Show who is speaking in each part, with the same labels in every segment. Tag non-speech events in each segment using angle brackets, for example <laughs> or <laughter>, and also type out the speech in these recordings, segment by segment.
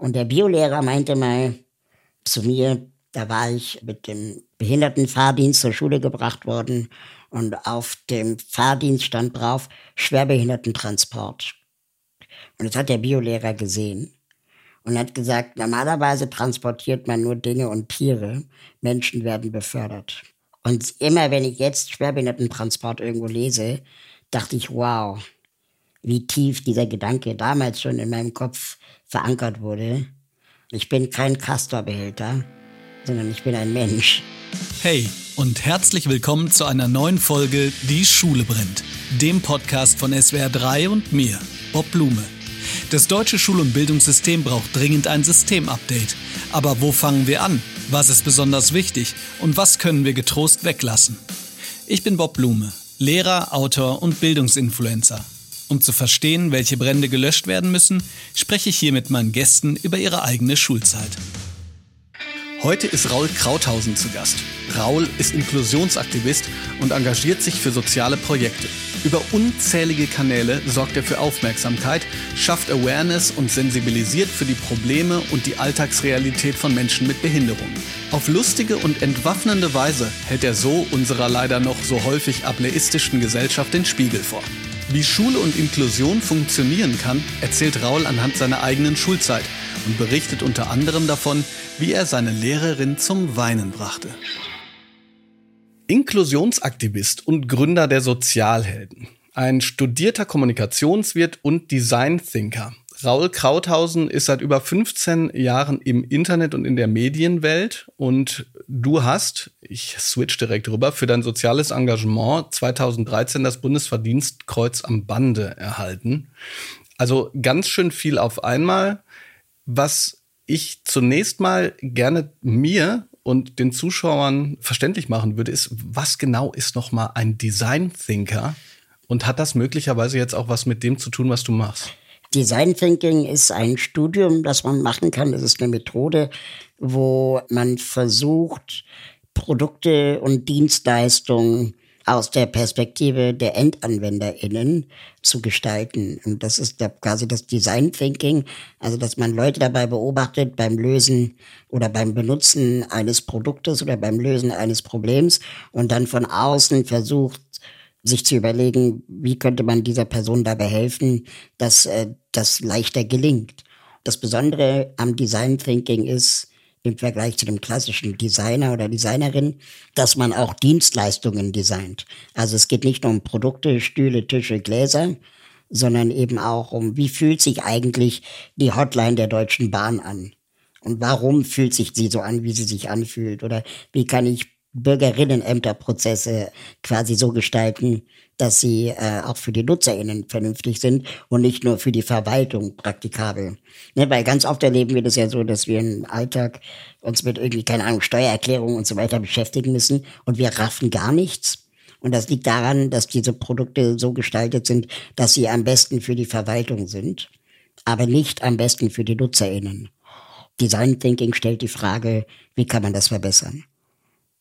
Speaker 1: Und der Biolehrer meinte mal zu mir, da war ich mit dem Behindertenfahrdienst zur Schule gebracht worden und auf dem Fahrdienst stand drauf Schwerbehindertentransport. Und das hat der Biolehrer gesehen und hat gesagt, normalerweise transportiert man nur Dinge und Tiere, Menschen werden befördert. Und immer wenn ich jetzt Schwerbehindertentransport irgendwo lese, dachte ich, wow, wie tief dieser Gedanke damals schon in meinem Kopf verankert wurde. Ich bin kein Castorbehälter, sondern ich bin ein Mensch.
Speaker 2: Hey und herzlich willkommen zu einer neuen Folge Die Schule brennt, dem Podcast von SWR 3 und mir, Bob Blume. Das deutsche Schul- und Bildungssystem braucht dringend ein Systemupdate. Aber wo fangen wir an? Was ist besonders wichtig? Und was können wir getrost weglassen? Ich bin Bob Blume, Lehrer, Autor und Bildungsinfluencer. Um zu verstehen, welche Brände gelöscht werden müssen, spreche ich hier mit meinen Gästen über ihre eigene Schulzeit. Heute ist Raul Krauthausen zu Gast. Raul ist Inklusionsaktivist und engagiert sich für soziale Projekte. Über unzählige Kanäle sorgt er für Aufmerksamkeit, schafft Awareness und sensibilisiert für die Probleme und die Alltagsrealität von Menschen mit Behinderung. Auf lustige und entwaffnende Weise hält er so unserer leider noch so häufig ableistischen Gesellschaft den Spiegel vor. Wie Schule und Inklusion funktionieren kann, erzählt Raul anhand seiner eigenen Schulzeit und berichtet unter anderem davon, wie er seine Lehrerin zum Weinen brachte. Inklusionsaktivist und Gründer der Sozialhelden. Ein studierter Kommunikationswirt und Design-Thinker. Raul Krauthausen ist seit über 15 Jahren im Internet und in der Medienwelt und du hast, ich switch direkt rüber, für dein soziales Engagement 2013 das Bundesverdienstkreuz am Bande erhalten. Also ganz schön viel auf einmal. Was ich zunächst mal gerne mir und den Zuschauern verständlich machen würde, ist, was genau ist noch mal ein Design Thinker und hat das möglicherweise jetzt auch was mit dem zu tun, was du machst?
Speaker 1: Design Thinking ist ein Studium, das man machen kann. Es ist eine Methode, wo man versucht, Produkte und Dienstleistungen aus der Perspektive der EndanwenderInnen zu gestalten. Und das ist quasi das Design Thinking, also dass man Leute dabei beobachtet beim Lösen oder beim Benutzen eines Produktes oder beim Lösen eines Problems und dann von außen versucht, sich zu überlegen, wie könnte man dieser Person dabei helfen, dass äh, das leichter gelingt. Das Besondere am Design Thinking ist, im Vergleich zu dem klassischen Designer oder Designerin, dass man auch Dienstleistungen designt. Also es geht nicht nur um Produkte, Stühle, Tische, Gläser, sondern eben auch um, wie fühlt sich eigentlich die Hotline der Deutschen Bahn an? Und warum fühlt sich sie so an, wie sie sich anfühlt? Oder wie kann ich Bürgerinnenämterprozesse quasi so gestalten, dass sie äh, auch für die NutzerInnen vernünftig sind und nicht nur für die Verwaltung praktikabel. Ne, weil ganz oft erleben wir das ja so, dass wir im Alltag uns mit irgendwie, keine Ahnung, Steuererklärungen und so weiter beschäftigen müssen und wir raffen gar nichts. Und das liegt daran, dass diese Produkte so gestaltet sind, dass sie am besten für die Verwaltung sind, aber nicht am besten für die NutzerInnen. Design Thinking stellt die Frage, wie kann man das verbessern?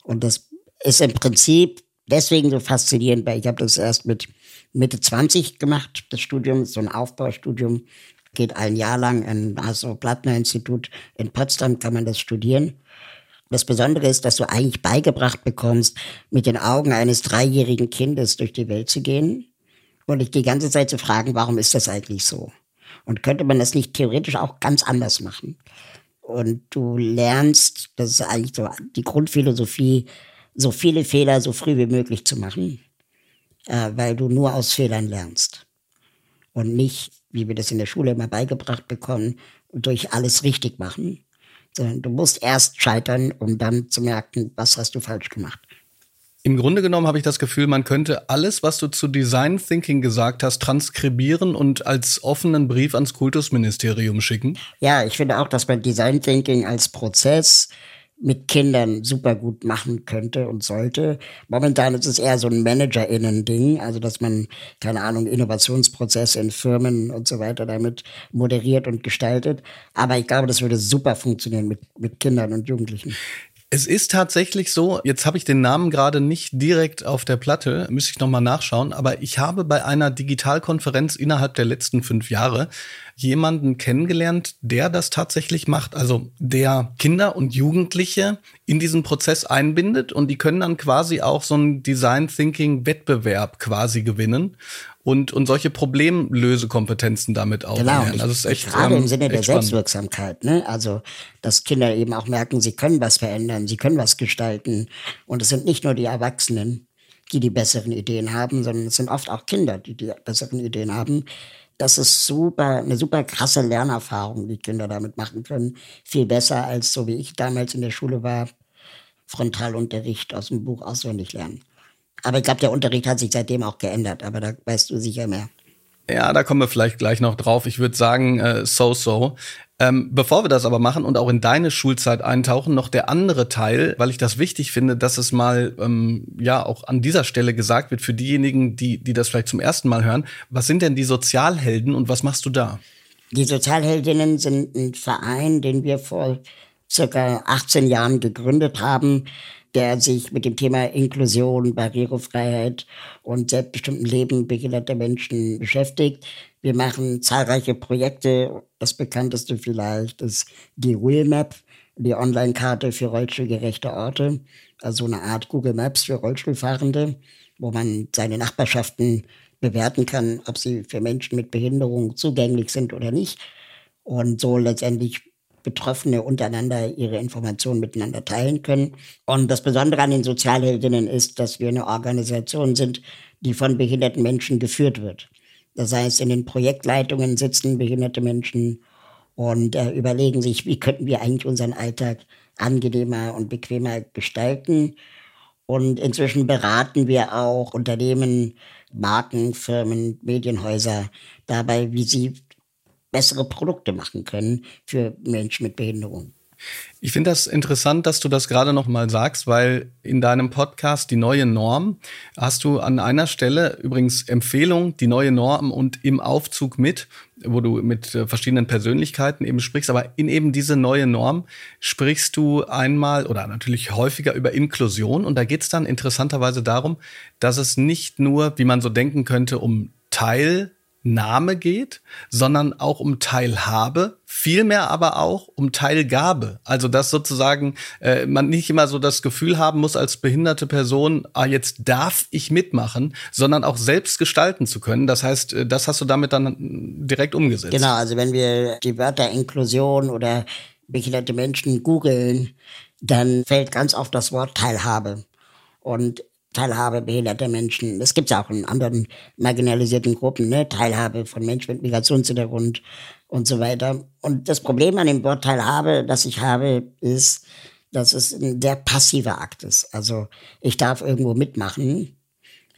Speaker 1: Und das ist im Prinzip deswegen so faszinierend, weil ich habe das erst mit Mitte 20 gemacht, das Studium, so ein Aufbaustudium, geht ein Jahr lang im Hasso-Plattner-Institut in Potsdam, kann man das studieren. Das Besondere ist, dass du eigentlich beigebracht bekommst, mit den Augen eines dreijährigen Kindes durch die Welt zu gehen und dich die ganze Zeit zu fragen, warum ist das eigentlich so? Und könnte man das nicht theoretisch auch ganz anders machen? Und du lernst, das ist eigentlich so die Grundphilosophie, so viele Fehler so früh wie möglich zu machen, äh, weil du nur aus Fehlern lernst. Und nicht, wie wir das in der Schule immer beigebracht bekommen, durch alles richtig machen, sondern du musst erst scheitern, um dann zu merken, was hast du falsch gemacht.
Speaker 2: Im Grunde genommen habe ich das Gefühl, man könnte alles, was du zu Design Thinking gesagt hast, transkribieren und als offenen Brief ans Kultusministerium schicken.
Speaker 1: Ja, ich finde auch, dass man Design Thinking als Prozess mit Kindern super gut machen könnte und sollte. Momentan ist es eher so ein ManagerInnen-Ding, also dass man, keine Ahnung, Innovationsprozesse in Firmen und so weiter damit moderiert und gestaltet. Aber ich glaube, das würde super funktionieren mit, mit Kindern und Jugendlichen.
Speaker 2: Es ist tatsächlich so, jetzt habe ich den Namen gerade nicht direkt auf der Platte, müsste ich nochmal nachschauen, aber ich habe bei einer Digitalkonferenz innerhalb der letzten fünf Jahre jemanden kennengelernt, der das tatsächlich macht. Also der Kinder und Jugendliche in diesen Prozess einbindet und die können dann quasi auch so einen Design Thinking Wettbewerb quasi gewinnen und, und solche Problemlösekompetenzen damit auch
Speaker 1: genau,
Speaker 2: lernen. Also ist echt,
Speaker 1: gerade
Speaker 2: ähm,
Speaker 1: im Sinne der. Selbstwirksamkeit, ne? Also, dass Kinder eben auch merken, sie können was verändern, sie können was gestalten. Und es sind nicht nur die Erwachsenen, die die besseren Ideen haben, sondern es sind oft auch Kinder, die die besseren Ideen haben. Das ist super, eine super krasse Lernerfahrung, die Kinder damit machen können. Viel besser als so wie ich damals in der Schule war, Frontalunterricht aus dem Buch auswendig lernen. Aber ich glaube, der Unterricht hat sich seitdem auch geändert, aber da weißt du sicher mehr.
Speaker 2: Ja, da kommen wir vielleicht gleich noch drauf. Ich würde sagen, äh, so so. Ähm, bevor wir das aber machen und auch in deine Schulzeit eintauchen, noch der andere Teil, weil ich das wichtig finde, dass es mal ähm, ja auch an dieser Stelle gesagt wird für diejenigen, die die das vielleicht zum ersten Mal hören. Was sind denn die Sozialhelden und was machst du da?
Speaker 1: Die Sozialheldinnen sind ein Verein, den wir vor circa 18 Jahren gegründet haben, der sich mit dem Thema Inklusion, Barrierefreiheit und selbstbestimmten Leben behinderter Menschen beschäftigt. Wir machen zahlreiche Projekte. Das bekannteste vielleicht ist die Wheelmap, die Online-Karte für rollstuhlgerechte Orte, also eine Art Google Maps für Rollstuhlfahrende, wo man seine Nachbarschaften bewerten kann, ob sie für Menschen mit Behinderung zugänglich sind oder nicht. Und so letztendlich Betroffene untereinander ihre Informationen miteinander teilen können. Und das Besondere an den Sozialheldinnen ist, dass wir eine Organisation sind, die von behinderten Menschen geführt wird. Das heißt, in den Projektleitungen sitzen behinderte Menschen und äh, überlegen sich, wie könnten wir eigentlich unseren Alltag angenehmer und bequemer gestalten. Und inzwischen beraten wir auch Unternehmen, Marken, Firmen, Medienhäuser dabei, wie sie bessere Produkte machen können für Menschen mit Behinderung.
Speaker 2: Ich finde das interessant, dass du das gerade noch mal sagst, weil in deinem Podcast Die neue Norm hast du an einer Stelle übrigens Empfehlung, die neue Norm und im Aufzug mit, wo du mit äh, verschiedenen Persönlichkeiten eben sprichst, aber in eben diese neue Norm sprichst du einmal oder natürlich häufiger über Inklusion und da geht es dann interessanterweise darum, dass es nicht nur, wie man so denken könnte, um Teil Name geht, sondern auch um Teilhabe, vielmehr aber auch um Teilgabe. Also dass sozusagen äh, man nicht immer so das Gefühl haben muss als behinderte Person, ah, jetzt darf ich mitmachen, sondern auch selbst gestalten zu können. Das heißt, äh, das hast du damit dann direkt umgesetzt.
Speaker 1: Genau, also wenn wir die Wörter Inklusion oder behinderte Menschen googeln, dann fällt ganz oft das Wort Teilhabe. Und Teilhabe behinderter Menschen. Das gibt es auch in anderen marginalisierten Gruppen, ne? Teilhabe von Menschen mit Migrationshintergrund und so weiter. Und das Problem an dem Wort Teilhabe, das ich habe, ist, dass es ein sehr passiver Akt ist. Also ich darf irgendwo mitmachen,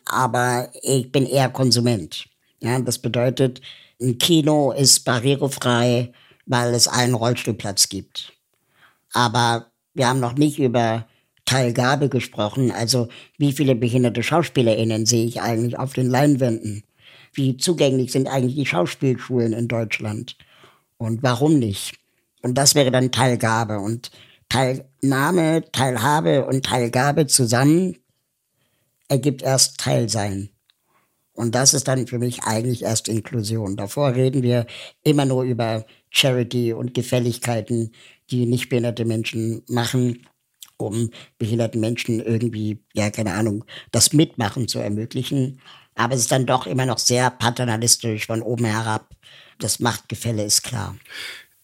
Speaker 1: aber ich bin eher Konsument. Ja, das bedeutet, ein Kino ist barrierefrei, weil es einen Rollstuhlplatz gibt. Aber wir haben noch nicht über Teilgabe gesprochen. Also wie viele behinderte SchauspielerInnen sehe ich eigentlich auf den Leinwänden? Wie zugänglich sind eigentlich die Schauspielschulen in Deutschland? Und warum nicht? Und das wäre dann Teilgabe. Und Teilnahme, Teilhabe und Teilgabe zusammen ergibt erst Teilsein. Und das ist dann für mich eigentlich erst Inklusion. Davor reden wir immer nur über Charity und Gefälligkeiten, die nicht behinderte Menschen machen um behinderten Menschen irgendwie, ja, keine Ahnung, das Mitmachen zu ermöglichen. Aber es ist dann doch immer noch sehr paternalistisch von oben herab. Das Machtgefälle ist klar.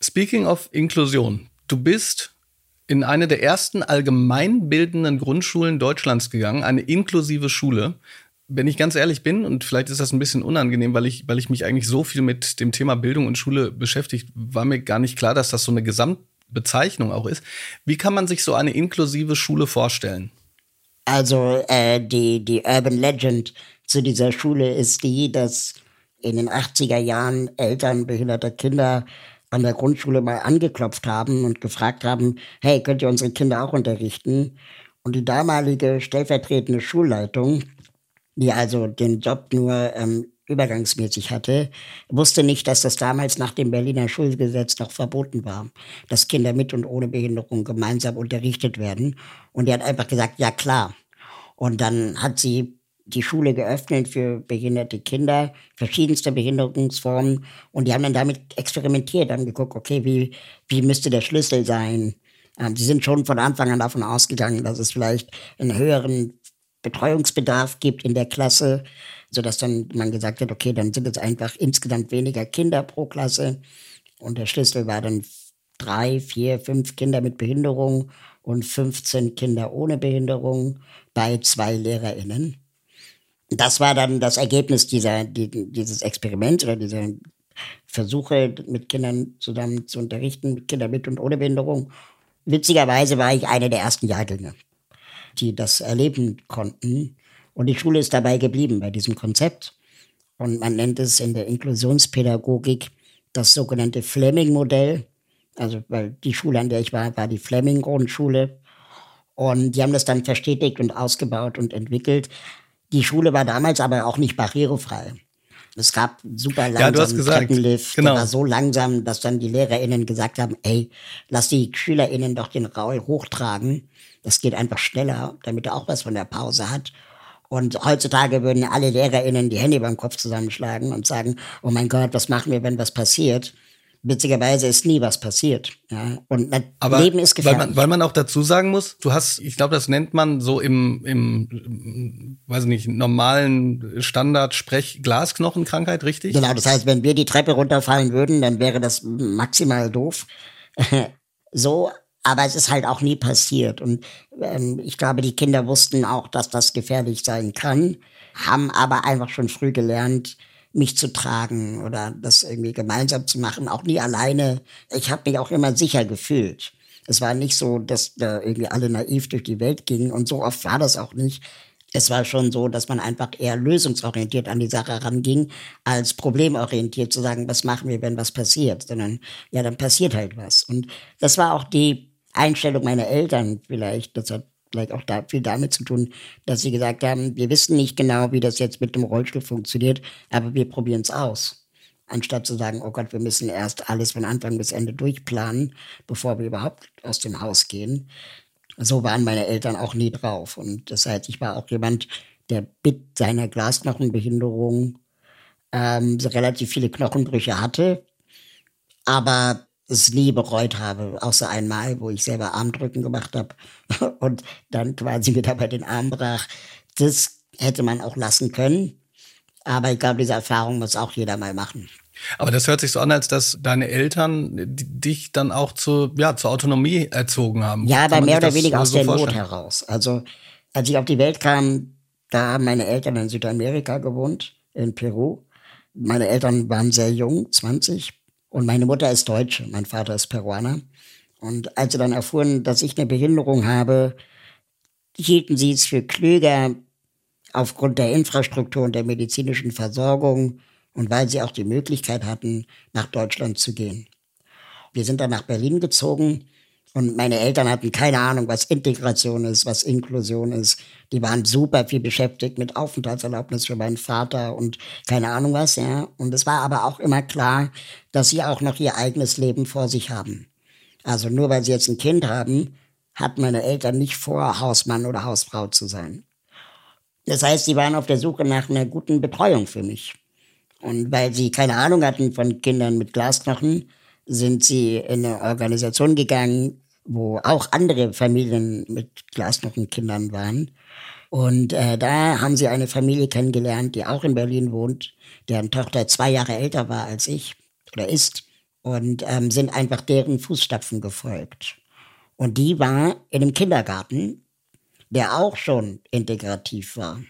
Speaker 2: Speaking of Inklusion, du bist in eine der ersten allgemeinbildenden Grundschulen Deutschlands gegangen, eine inklusive Schule. Wenn ich ganz ehrlich bin, und vielleicht ist das ein bisschen unangenehm, weil ich, weil ich mich eigentlich so viel mit dem Thema Bildung und Schule beschäftigt, war mir gar nicht klar, dass das so eine Gesamt Bezeichnung auch ist. Wie kann man sich so eine inklusive Schule vorstellen?
Speaker 1: Also äh, die, die Urban Legend zu dieser Schule ist die, dass in den 80er Jahren Eltern behinderter Kinder an der Grundschule mal angeklopft haben und gefragt haben, hey, könnt ihr unsere Kinder auch unterrichten? Und die damalige stellvertretende Schulleitung, die also den Job nur ähm, übergangsmäßig hatte, wusste nicht, dass das damals nach dem Berliner Schulgesetz noch verboten war, dass Kinder mit und ohne Behinderung gemeinsam unterrichtet werden. Und er hat einfach gesagt, ja klar. Und dann hat sie die Schule geöffnet für behinderte Kinder, verschiedenste Behinderungsformen. Und die haben dann damit experimentiert, haben geguckt, okay, wie, wie müsste der Schlüssel sein? Ähm, sie sind schon von Anfang an davon ausgegangen, dass es vielleicht einen höheren Betreuungsbedarf gibt in der Klasse, sodass dann man gesagt hat, okay, dann sind es einfach insgesamt weniger Kinder pro Klasse. Und der Schlüssel war dann drei, vier, fünf Kinder mit Behinderung und 15 Kinder ohne Behinderung bei zwei LehrerInnen das war dann das Ergebnis dieser, die, dieses Experiments oder dieser Versuche, mit Kindern zusammen zu unterrichten, mit Kindern mit und ohne Behinderung. Witzigerweise war ich eine der ersten Jahrgänge, die das erleben konnten. Und die Schule ist dabei geblieben bei diesem Konzept. Und man nennt es in der Inklusionspädagogik das sogenannte Fleming-Modell. Also, weil die Schule, an der ich war, war die Fleming-Grundschule. Und die haben das dann verstetigt und ausgebaut und entwickelt. Die Schule war damals aber auch nicht barrierefrei. Es gab super langsamen
Speaker 3: ja, Treppenlift. Genau.
Speaker 1: Der war so langsam, dass dann die LehrerInnen gesagt haben, ey, lass die SchülerInnen doch den Raul hochtragen. Das geht einfach schneller, damit er auch was von der Pause hat. Und heutzutage würden alle LehrerInnen die Hände beim Kopf zusammenschlagen und sagen, oh mein Gott, was machen wir, wenn was passiert? witzigerweise ist nie was passiert. Ja? Und
Speaker 3: Aber Leben ist gefährlich. Weil man, weil man auch dazu sagen muss, du hast, ich glaube, das nennt man so im, im weiß nicht, normalen Standard-Sprech Glasknochenkrankheit, richtig?
Speaker 1: Genau, das heißt, wenn wir die Treppe runterfallen würden, dann wäre das maximal doof. <laughs> so, aber es ist halt auch nie passiert. Und ähm, ich glaube, die Kinder wussten auch, dass das gefährlich sein kann, haben aber einfach schon früh gelernt, mich zu tragen oder das irgendwie gemeinsam zu machen, auch nie alleine. Ich habe mich auch immer sicher gefühlt. Es war nicht so, dass da irgendwie alle naiv durch die Welt gingen und so oft war das auch nicht. Es war schon so, dass man einfach eher lösungsorientiert an die Sache ranging, als problemorientiert zu sagen, was machen wir, wenn was passiert, sondern ja, dann passiert halt was. Und das war auch die Einstellung meiner Eltern vielleicht. Das hat vielleicht auch da, viel damit zu tun, dass sie gesagt haben, wir wissen nicht genau, wie das jetzt mit dem Rollstuhl funktioniert, aber wir probieren es aus. Anstatt zu sagen, oh Gott, wir müssen erst alles von Anfang bis Ende durchplanen, bevor wir überhaupt aus dem Haus gehen. So waren meine Eltern auch nie drauf. Und das heißt, ich war auch jemand, der mit seiner Glasknochenbehinderung ähm, relativ viele Knochenbrüche hatte, aber es nie bereut habe, außer einmal, wo ich selber Armdrücken gemacht habe <laughs> und dann quasi wieder bei den Armen brach. Das hätte man auch lassen können. Aber ich glaube, diese Erfahrung muss auch jeder mal machen.
Speaker 3: Aber das hört sich so an, als dass deine Eltern dich dann auch zu, ja, zur Autonomie erzogen haben.
Speaker 1: Ja, aber mehr oder weniger aus so der vorstellen? Not heraus. Also, als ich auf die Welt kam, da haben meine Eltern in Südamerika gewohnt, in Peru. Meine Eltern waren sehr jung, 20. Und meine Mutter ist Deutsche, mein Vater ist Peruaner. Und als sie dann erfuhren, dass ich eine Behinderung habe, hielten sie es für klüger, aufgrund der Infrastruktur und der medizinischen Versorgung und weil sie auch die Möglichkeit hatten, nach Deutschland zu gehen. Wir sind dann nach Berlin gezogen und meine Eltern hatten keine Ahnung, was Integration ist, was Inklusion ist. Die waren super viel beschäftigt mit Aufenthaltserlaubnis für meinen Vater und keine Ahnung was, ja. Und es war aber auch immer klar, dass sie auch noch ihr eigenes Leben vor sich haben. Also nur weil sie jetzt ein Kind haben, hat meine Eltern nicht vor, Hausmann oder Hausfrau zu sein. Das heißt, sie waren auf der Suche nach einer guten Betreuung für mich. Und weil sie keine Ahnung hatten von Kindern mit Glasknochen, sind sie in eine Organisation gegangen, wo auch andere Familien mit Glasnockenkindern waren. Und äh, da haben sie eine Familie kennengelernt, die auch in Berlin wohnt, deren Tochter zwei Jahre älter war als ich oder ist und ähm, sind einfach deren Fußstapfen gefolgt. Und die war in einem Kindergarten, der auch schon integrativ war.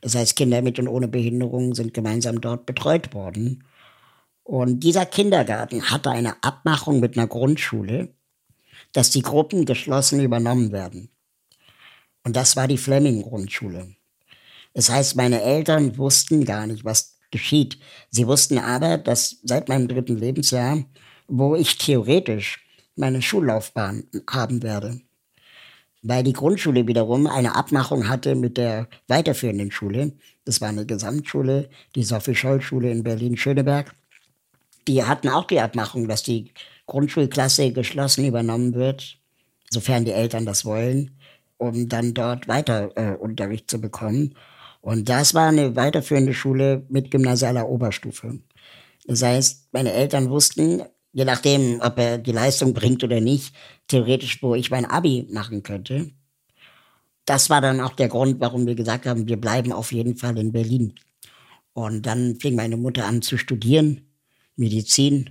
Speaker 1: Das heißt, Kinder mit und ohne Behinderung sind gemeinsam dort betreut worden. Und dieser Kindergarten hatte eine Abmachung mit einer Grundschule, dass die Gruppen geschlossen übernommen werden. Und das war die Fleming-Grundschule. Das heißt, meine Eltern wussten gar nicht, was geschieht. Sie wussten aber, dass seit meinem dritten Lebensjahr, wo ich theoretisch meine Schullaufbahn haben werde, weil die Grundschule wiederum eine Abmachung hatte mit der weiterführenden Schule. Das war eine Gesamtschule, die Sophie-Scholl-Schule in Berlin-Schöneberg. Die hatten auch die Abmachung, dass die Grundschulklasse geschlossen übernommen wird, sofern die Eltern das wollen, um dann dort weiter äh, Unterricht zu bekommen. Und das war eine weiterführende Schule mit gymnasialer Oberstufe. Das heißt, meine Eltern wussten, je nachdem, ob er die Leistung bringt oder nicht, theoretisch, wo ich mein Abi machen könnte. Das war dann auch der Grund, warum wir gesagt haben, wir bleiben auf jeden Fall in Berlin. Und dann fing meine Mutter an zu studieren, Medizin.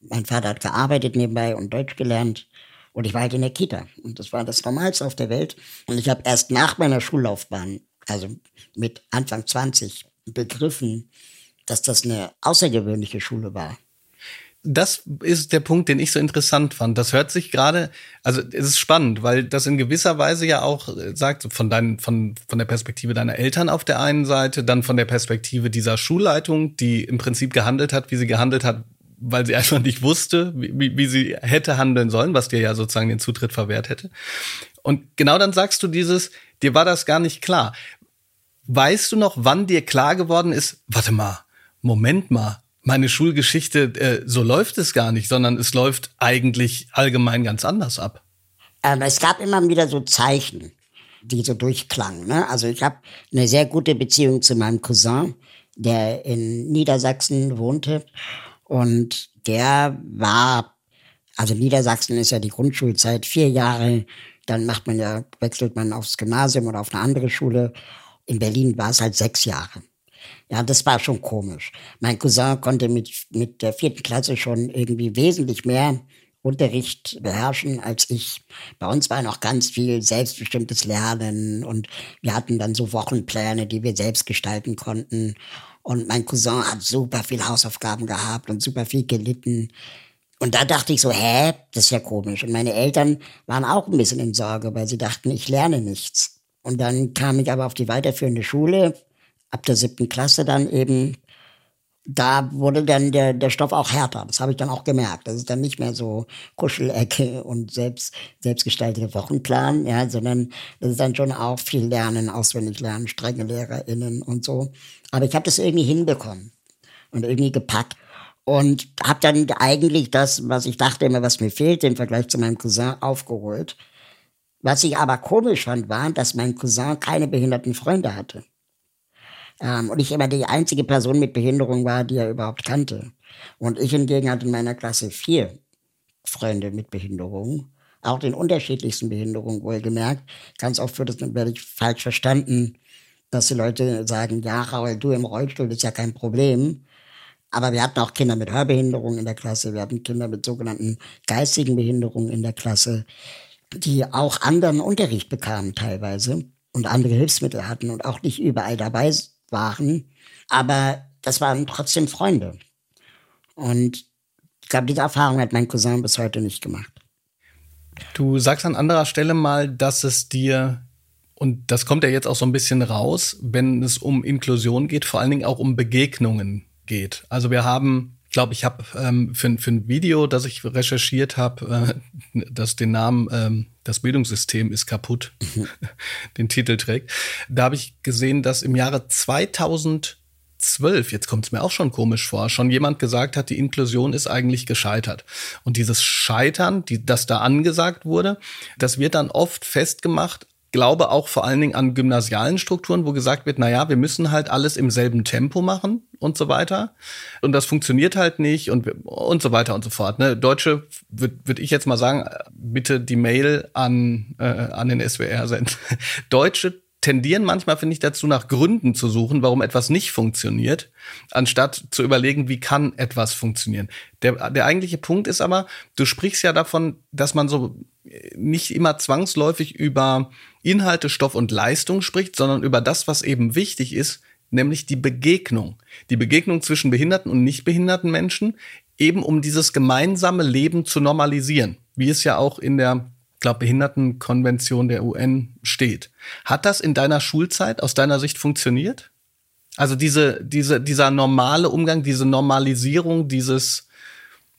Speaker 1: Mein Vater hat gearbeitet nebenbei und Deutsch gelernt. Und ich war halt in der Kita. Und das war das Normalste auf der Welt. Und ich habe erst nach meiner Schullaufbahn, also mit Anfang 20, begriffen, dass das eine außergewöhnliche Schule war
Speaker 2: das ist der Punkt, den ich so interessant fand. Das hört sich gerade, also es ist spannend, weil das in gewisser Weise ja auch äh, sagt, von deinen, von, von der Perspektive deiner Eltern auf der einen Seite, dann von der Perspektive dieser Schulleitung, die im Prinzip gehandelt hat, wie sie gehandelt hat, weil sie <laughs> einfach nicht wusste, wie, wie sie hätte handeln sollen, was dir ja sozusagen den Zutritt verwehrt hätte. Und genau dann sagst du dieses, dir war das gar nicht klar. Weißt du noch, wann dir klar geworden ist, warte mal, Moment mal, meine Schulgeschichte, äh, so läuft es gar nicht, sondern es läuft eigentlich allgemein ganz anders ab.
Speaker 1: Ähm, es gab immer wieder so Zeichen, die so durchklangen. Ne? Also ich habe eine sehr gute Beziehung zu meinem Cousin, der in Niedersachsen wohnte. Und der war, also Niedersachsen ist ja die Grundschulzeit, vier Jahre. Dann macht man ja, wechselt man aufs Gymnasium oder auf eine andere Schule. In Berlin war es halt sechs Jahre. Ja, das war schon komisch. Mein Cousin konnte mit, mit der vierten Klasse schon irgendwie wesentlich mehr Unterricht beherrschen als ich. Bei uns war noch ganz viel selbstbestimmtes Lernen und wir hatten dann so Wochenpläne, die wir selbst gestalten konnten. Und mein Cousin hat super viel Hausaufgaben gehabt und super viel gelitten. Und da dachte ich so, hä, das ist ja komisch. Und meine Eltern waren auch ein bisschen in Sorge, weil sie dachten, ich lerne nichts. Und dann kam ich aber auf die weiterführende Schule ab der siebten Klasse dann eben, da wurde dann der, der Stoff auch härter. Das habe ich dann auch gemerkt. Das ist dann nicht mehr so Kuschelecke und selbst, selbstgestaltete Wochenplan, ja, sondern das ist dann schon auch viel Lernen, auswendig lernen, strenge LehrerInnen und so. Aber ich habe das irgendwie hinbekommen und irgendwie gepackt. Und habe dann eigentlich das, was ich dachte immer, was mir fehlt, im Vergleich zu meinem Cousin aufgeholt. Was ich aber komisch fand, war, dass mein Cousin keine behinderten Freunde hatte. Ähm, und ich immer die einzige Person mit Behinderung war, die er überhaupt kannte. Und ich hingegen hatte in meiner Klasse vier Freunde mit Behinderung. Auch den unterschiedlichsten Behinderungen wohlgemerkt. Ganz oft wird es natürlich falsch verstanden, dass die Leute sagen, ja, Raul, du im Rollstuhl ist ja kein Problem. Aber wir hatten auch Kinder mit Hörbehinderung in der Klasse. Wir hatten Kinder mit sogenannten geistigen Behinderungen in der Klasse, die auch anderen Unterricht bekamen teilweise und andere Hilfsmittel hatten und auch nicht überall dabei waren, aber das waren trotzdem Freunde. Und ich glaube, diese Erfahrung hat mein Cousin bis heute nicht gemacht.
Speaker 2: Du sagst an anderer Stelle mal, dass es dir, und das kommt ja jetzt auch so ein bisschen raus, wenn es um Inklusion geht, vor allen Dingen auch um Begegnungen geht. Also wir haben glaube, ich habe ähm, für, für ein Video, das ich recherchiert habe, äh, das den Namen ähm, Das Bildungssystem ist kaputt, <laughs> den Titel trägt. Da habe ich gesehen, dass im Jahre 2012, jetzt kommt es mir auch schon komisch vor, schon jemand gesagt hat, die Inklusion ist eigentlich gescheitert. Und dieses Scheitern, die, das da angesagt wurde, das wird dann oft festgemacht glaube auch vor allen Dingen an gymnasialen Strukturen, wo gesagt wird, na ja, wir müssen halt alles im selben Tempo machen und so weiter. Und das funktioniert halt nicht und, und so weiter und so fort. Ne? Deutsche, würde würd ich jetzt mal sagen, bitte die Mail an, äh, an den SWR senden. <laughs> Deutsche tendieren manchmal, finde ich, dazu, nach Gründen zu suchen, warum etwas nicht funktioniert, anstatt zu überlegen, wie kann etwas funktionieren. Der, der eigentliche Punkt ist aber, du sprichst ja davon, dass man so nicht immer zwangsläufig über Inhalte, Stoff und Leistung spricht, sondern über das, was eben wichtig ist, nämlich die Begegnung. Die Begegnung zwischen behinderten und nicht behinderten Menschen, eben um dieses gemeinsame Leben zu normalisieren, wie es ja auch in der glaube Behindertenkonvention der UN steht. Hat das in deiner Schulzeit aus deiner Sicht funktioniert? Also diese, diese, dieser normale Umgang, diese Normalisierung, dieses,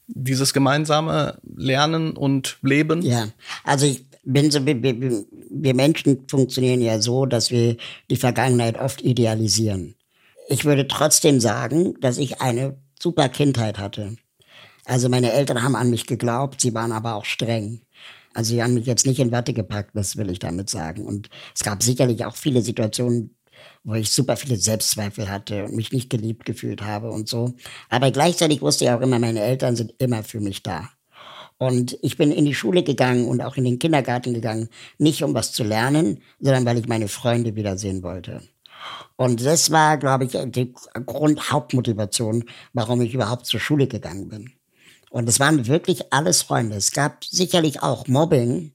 Speaker 2: dieses gemeinsame Lernen und Leben?
Speaker 1: Ja, also ich bin so, wir, wir, wir Menschen funktionieren ja so, dass wir die Vergangenheit oft idealisieren. Ich würde trotzdem sagen, dass ich eine super Kindheit hatte. Also meine Eltern haben an mich geglaubt, sie waren aber auch streng. Also sie haben mich jetzt nicht in Watte gepackt, das will ich damit sagen. Und es gab sicherlich auch viele Situationen, wo ich super viele Selbstzweifel hatte und mich nicht geliebt gefühlt habe und so. Aber gleichzeitig wusste ich auch immer, meine Eltern sind immer für mich da. Und ich bin in die Schule gegangen und auch in den Kindergarten gegangen, nicht um was zu lernen, sondern weil ich meine Freunde wiedersehen wollte. Und das war, glaube ich, die Grundhauptmotivation, warum ich überhaupt zur Schule gegangen bin. Und es waren wirklich alles Freunde. Es gab sicherlich auch Mobbing,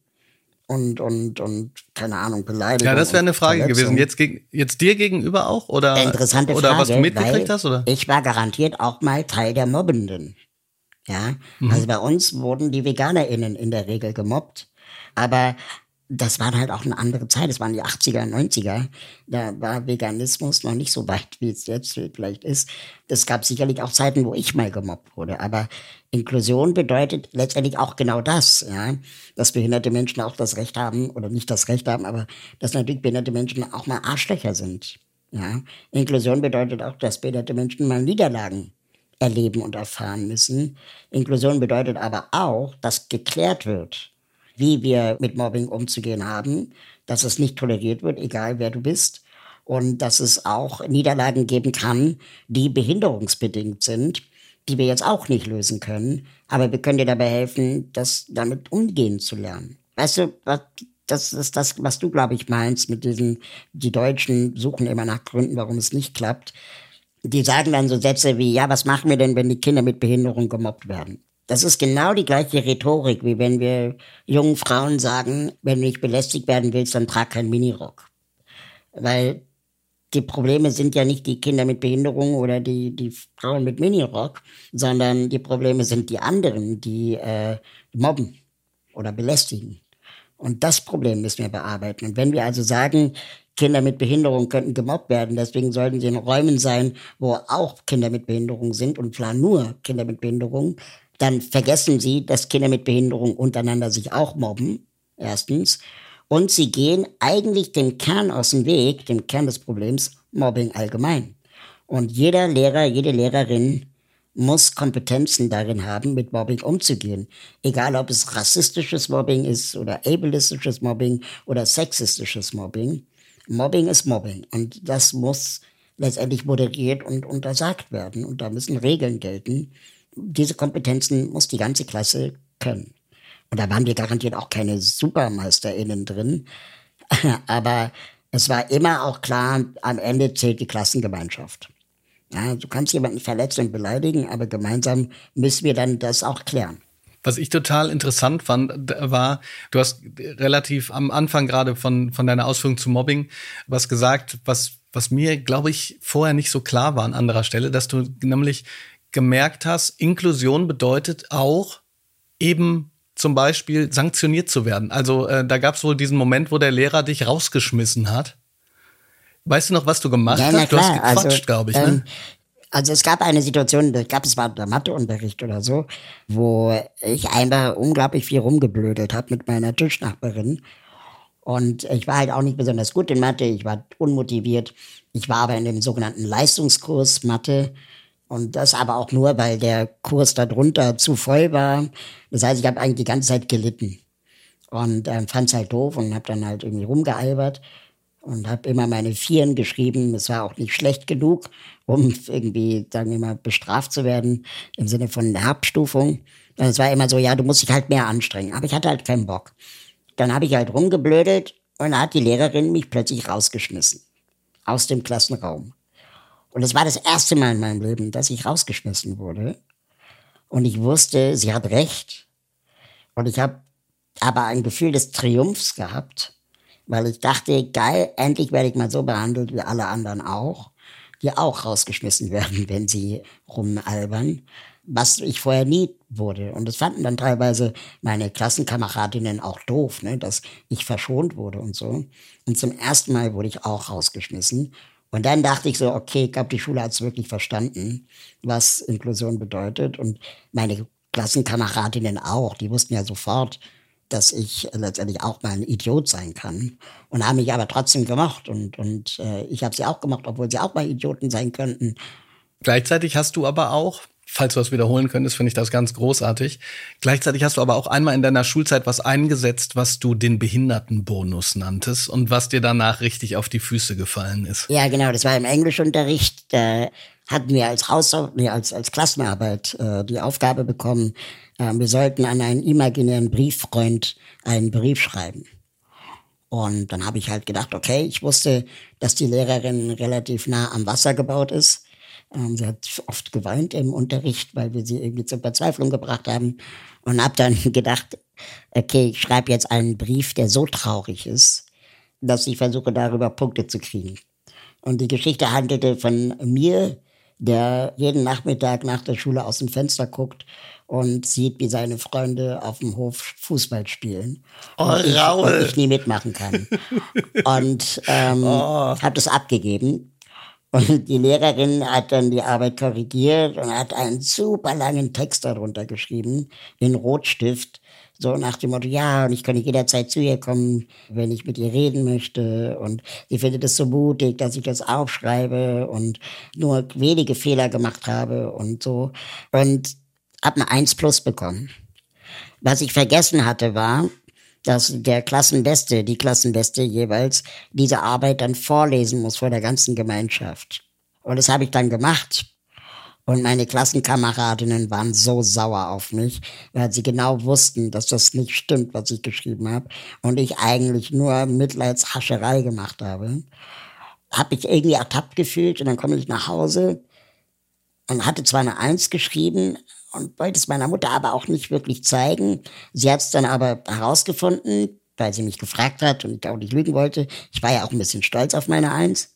Speaker 1: und, und, und keine Ahnung, Beleidigung.
Speaker 2: Ja, das wäre eine Frage gewesen. Jetzt, gegen, jetzt dir gegenüber auch? Oder,
Speaker 1: Interessante
Speaker 2: oder
Speaker 1: Frage,
Speaker 2: was du mitgekriegt hast? Oder?
Speaker 1: Ich war garantiert auch mal Teil der Mobbenden. Ja, mhm. also bei uns wurden die VeganerInnen in der Regel gemobbt. Aber das war halt auch eine andere Zeit. Das waren die 80er, 90er. Da war Veganismus noch nicht so weit, wie es jetzt vielleicht ist. Es gab sicherlich auch Zeiten, wo ich mal gemobbt wurde. Aber Inklusion bedeutet letztendlich auch genau das, ja. Dass behinderte Menschen auch das Recht haben, oder nicht das Recht haben, aber dass natürlich behinderte Menschen auch mal Arschlöcher sind. Ja. Inklusion bedeutet auch, dass behinderte Menschen mal Niederlagen erleben und erfahren müssen. Inklusion bedeutet aber auch, dass geklärt wird, wie wir mit Mobbing umzugehen haben, dass es nicht toleriert wird, egal wer du bist, und dass es auch Niederlagen geben kann, die behinderungsbedingt sind, die wir jetzt auch nicht lösen können, aber wir können dir dabei helfen, das damit umgehen zu lernen. Weißt du, was, das ist das, was du, glaube ich, meinst mit diesen, die Deutschen suchen immer nach Gründen, warum es nicht klappt. Die sagen dann so Sätze wie, ja, was machen wir denn, wenn die Kinder mit Behinderung gemobbt werden? Das ist genau die gleiche Rhetorik, wie wenn wir jungen Frauen sagen, wenn du nicht belästigt werden willst, dann trag keinen Minirock. Weil die Probleme sind ja nicht die Kinder mit Behinderung oder die, die Frauen mit Minirock, sondern die Probleme sind die anderen, die äh, mobben oder belästigen. Und das Problem müssen wir bearbeiten. Und wenn wir also sagen, Kinder mit Behinderung könnten gemobbt werden, deswegen sollten sie in Räumen sein, wo auch Kinder mit Behinderung sind und klar nur Kinder mit Behinderung, dann vergessen sie, dass Kinder mit Behinderung untereinander sich auch mobben, erstens. Und sie gehen eigentlich dem Kern aus dem Weg, dem Kern des Problems, Mobbing allgemein. Und jeder Lehrer, jede Lehrerin muss Kompetenzen darin haben, mit Mobbing umzugehen. Egal, ob es rassistisches Mobbing ist oder ableistisches Mobbing oder sexistisches Mobbing. Mobbing ist Mobbing. Und das muss letztendlich moderiert und untersagt werden. Und da müssen Regeln gelten diese Kompetenzen muss die ganze Klasse können. Und da waren wir garantiert auch keine SupermeisterInnen drin. <laughs> Aber es war immer auch klar, am Ende zählt die Klassengemeinschaft. Ja, du kannst jemanden verletzen und beleidigen, aber gemeinsam müssen wir dann das auch klären.
Speaker 2: Was ich total interessant fand, war, du hast relativ am Anfang gerade von, von deiner Ausführung zu Mobbing was gesagt, was, was mir, glaube ich, vorher nicht so klar war an anderer Stelle, dass du nämlich gemerkt hast, Inklusion bedeutet auch eben zum Beispiel sanktioniert zu werden. Also äh, da gab es wohl diesen Moment, wo der Lehrer dich rausgeschmissen hat. Weißt du noch, was du gemacht ja, hast? Du hast gequatscht, also, glaube ich. Ne? Ähm,
Speaker 1: also es gab eine Situation, da gab es mal der Matheunterricht oder so, wo ich einfach unglaublich viel rumgeblödelt habe mit meiner Tischnachbarin. Und ich war halt auch nicht besonders gut in Mathe, ich war unmotiviert. Ich war aber in dem sogenannten Leistungskurs Mathe und das aber auch nur, weil der Kurs darunter zu voll war. Das heißt, ich habe eigentlich die ganze Zeit gelitten. Und ähm, fand es halt doof und habe dann halt irgendwie rumgealbert und habe immer meine Vieren geschrieben. Es war auch nicht schlecht genug, um <laughs> irgendwie, sagen wir mal, bestraft zu werden im Sinne von Abstufung. Es war immer so, ja, du musst dich halt mehr anstrengen. Aber ich hatte halt keinen Bock. Dann habe ich halt rumgeblödelt und dann hat die Lehrerin mich plötzlich rausgeschmissen aus dem Klassenraum. Und es war das erste Mal in meinem Leben, dass ich rausgeschmissen wurde. Und ich wusste, sie hat recht. Und ich habe aber ein Gefühl des Triumphs gehabt, weil ich dachte, geil, endlich werde ich mal so behandelt wie alle anderen auch, die auch rausgeschmissen <laughs> werden, wenn sie rumalbern, was ich vorher nie wurde. Und das fanden dann teilweise meine Klassenkameradinnen auch doof, ne, dass ich verschont wurde und so. Und zum ersten Mal wurde ich auch rausgeschmissen. Und dann dachte ich so, okay, ich glaube, die Schule hat es wirklich verstanden, was Inklusion bedeutet. Und meine Klassenkameradinnen auch, die wussten ja sofort, dass ich letztendlich auch mal ein Idiot sein kann. Und haben mich aber trotzdem gemocht. Und, und äh, ich habe sie auch gemocht, obwohl sie auch mal Idioten sein könnten.
Speaker 2: Gleichzeitig hast du aber auch falls du das wiederholen könntest, finde ich das ganz großartig. Gleichzeitig hast du aber auch einmal in deiner Schulzeit was eingesetzt, was du den Behindertenbonus nanntest und was dir danach richtig auf die Füße gefallen ist.
Speaker 1: Ja, genau, das war im Englischunterricht. Da hatten wir als Haus nee, als, als Klassenarbeit äh, die Aufgabe bekommen, äh, wir sollten an einen imaginären Brieffreund einen Brief schreiben. Und dann habe ich halt gedacht, okay, ich wusste, dass die Lehrerin relativ nah am Wasser gebaut ist. Ähm, sie hat oft geweint im Unterricht, weil wir sie irgendwie zur Verzweiflung gebracht haben. Und habe dann <laughs> gedacht, okay, ich schreibe jetzt einen Brief, der so traurig ist, dass ich versuche, darüber Punkte zu kriegen. Und die Geschichte handelte von mir, der jeden Nachmittag nach der Schule aus dem Fenster guckt und sieht, wie seine Freunde auf dem Hof Fußball spielen.
Speaker 2: Oh,
Speaker 1: und, ich, und ich nie mitmachen kann. <laughs> und ähm,
Speaker 2: Oh.
Speaker 1: habe das abgegeben. Und die Lehrerin hat dann die Arbeit korrigiert und hat einen super langen Text darunter geschrieben, in Rotstift, so nach dem Motto, ja, und ich kann jederzeit zu ihr kommen, wenn ich mit ihr reden möchte. Und sie findet es so mutig, dass ich das aufschreibe und nur wenige Fehler gemacht habe und so. Und hab eine 1 plus bekommen. Was ich vergessen hatte, war, dass der Klassenbeste, die Klassenbeste jeweils, diese Arbeit dann vorlesen muss vor der ganzen Gemeinschaft. Und das habe ich dann gemacht. Und meine Klassenkameradinnen waren so sauer auf mich, weil sie genau wussten, dass das nicht stimmt, was ich geschrieben habe. Und ich eigentlich nur Mitleidshascherei gemacht habe. Habe ich irgendwie ertappt gefühlt und dann komme ich nach Hause und hatte zwar eine Eins geschrieben und wollte es meiner Mutter aber auch nicht wirklich zeigen. Sie hat es dann aber herausgefunden, weil sie mich gefragt hat und ich auch nicht lügen wollte. Ich war ja auch ein bisschen stolz auf meine Eins.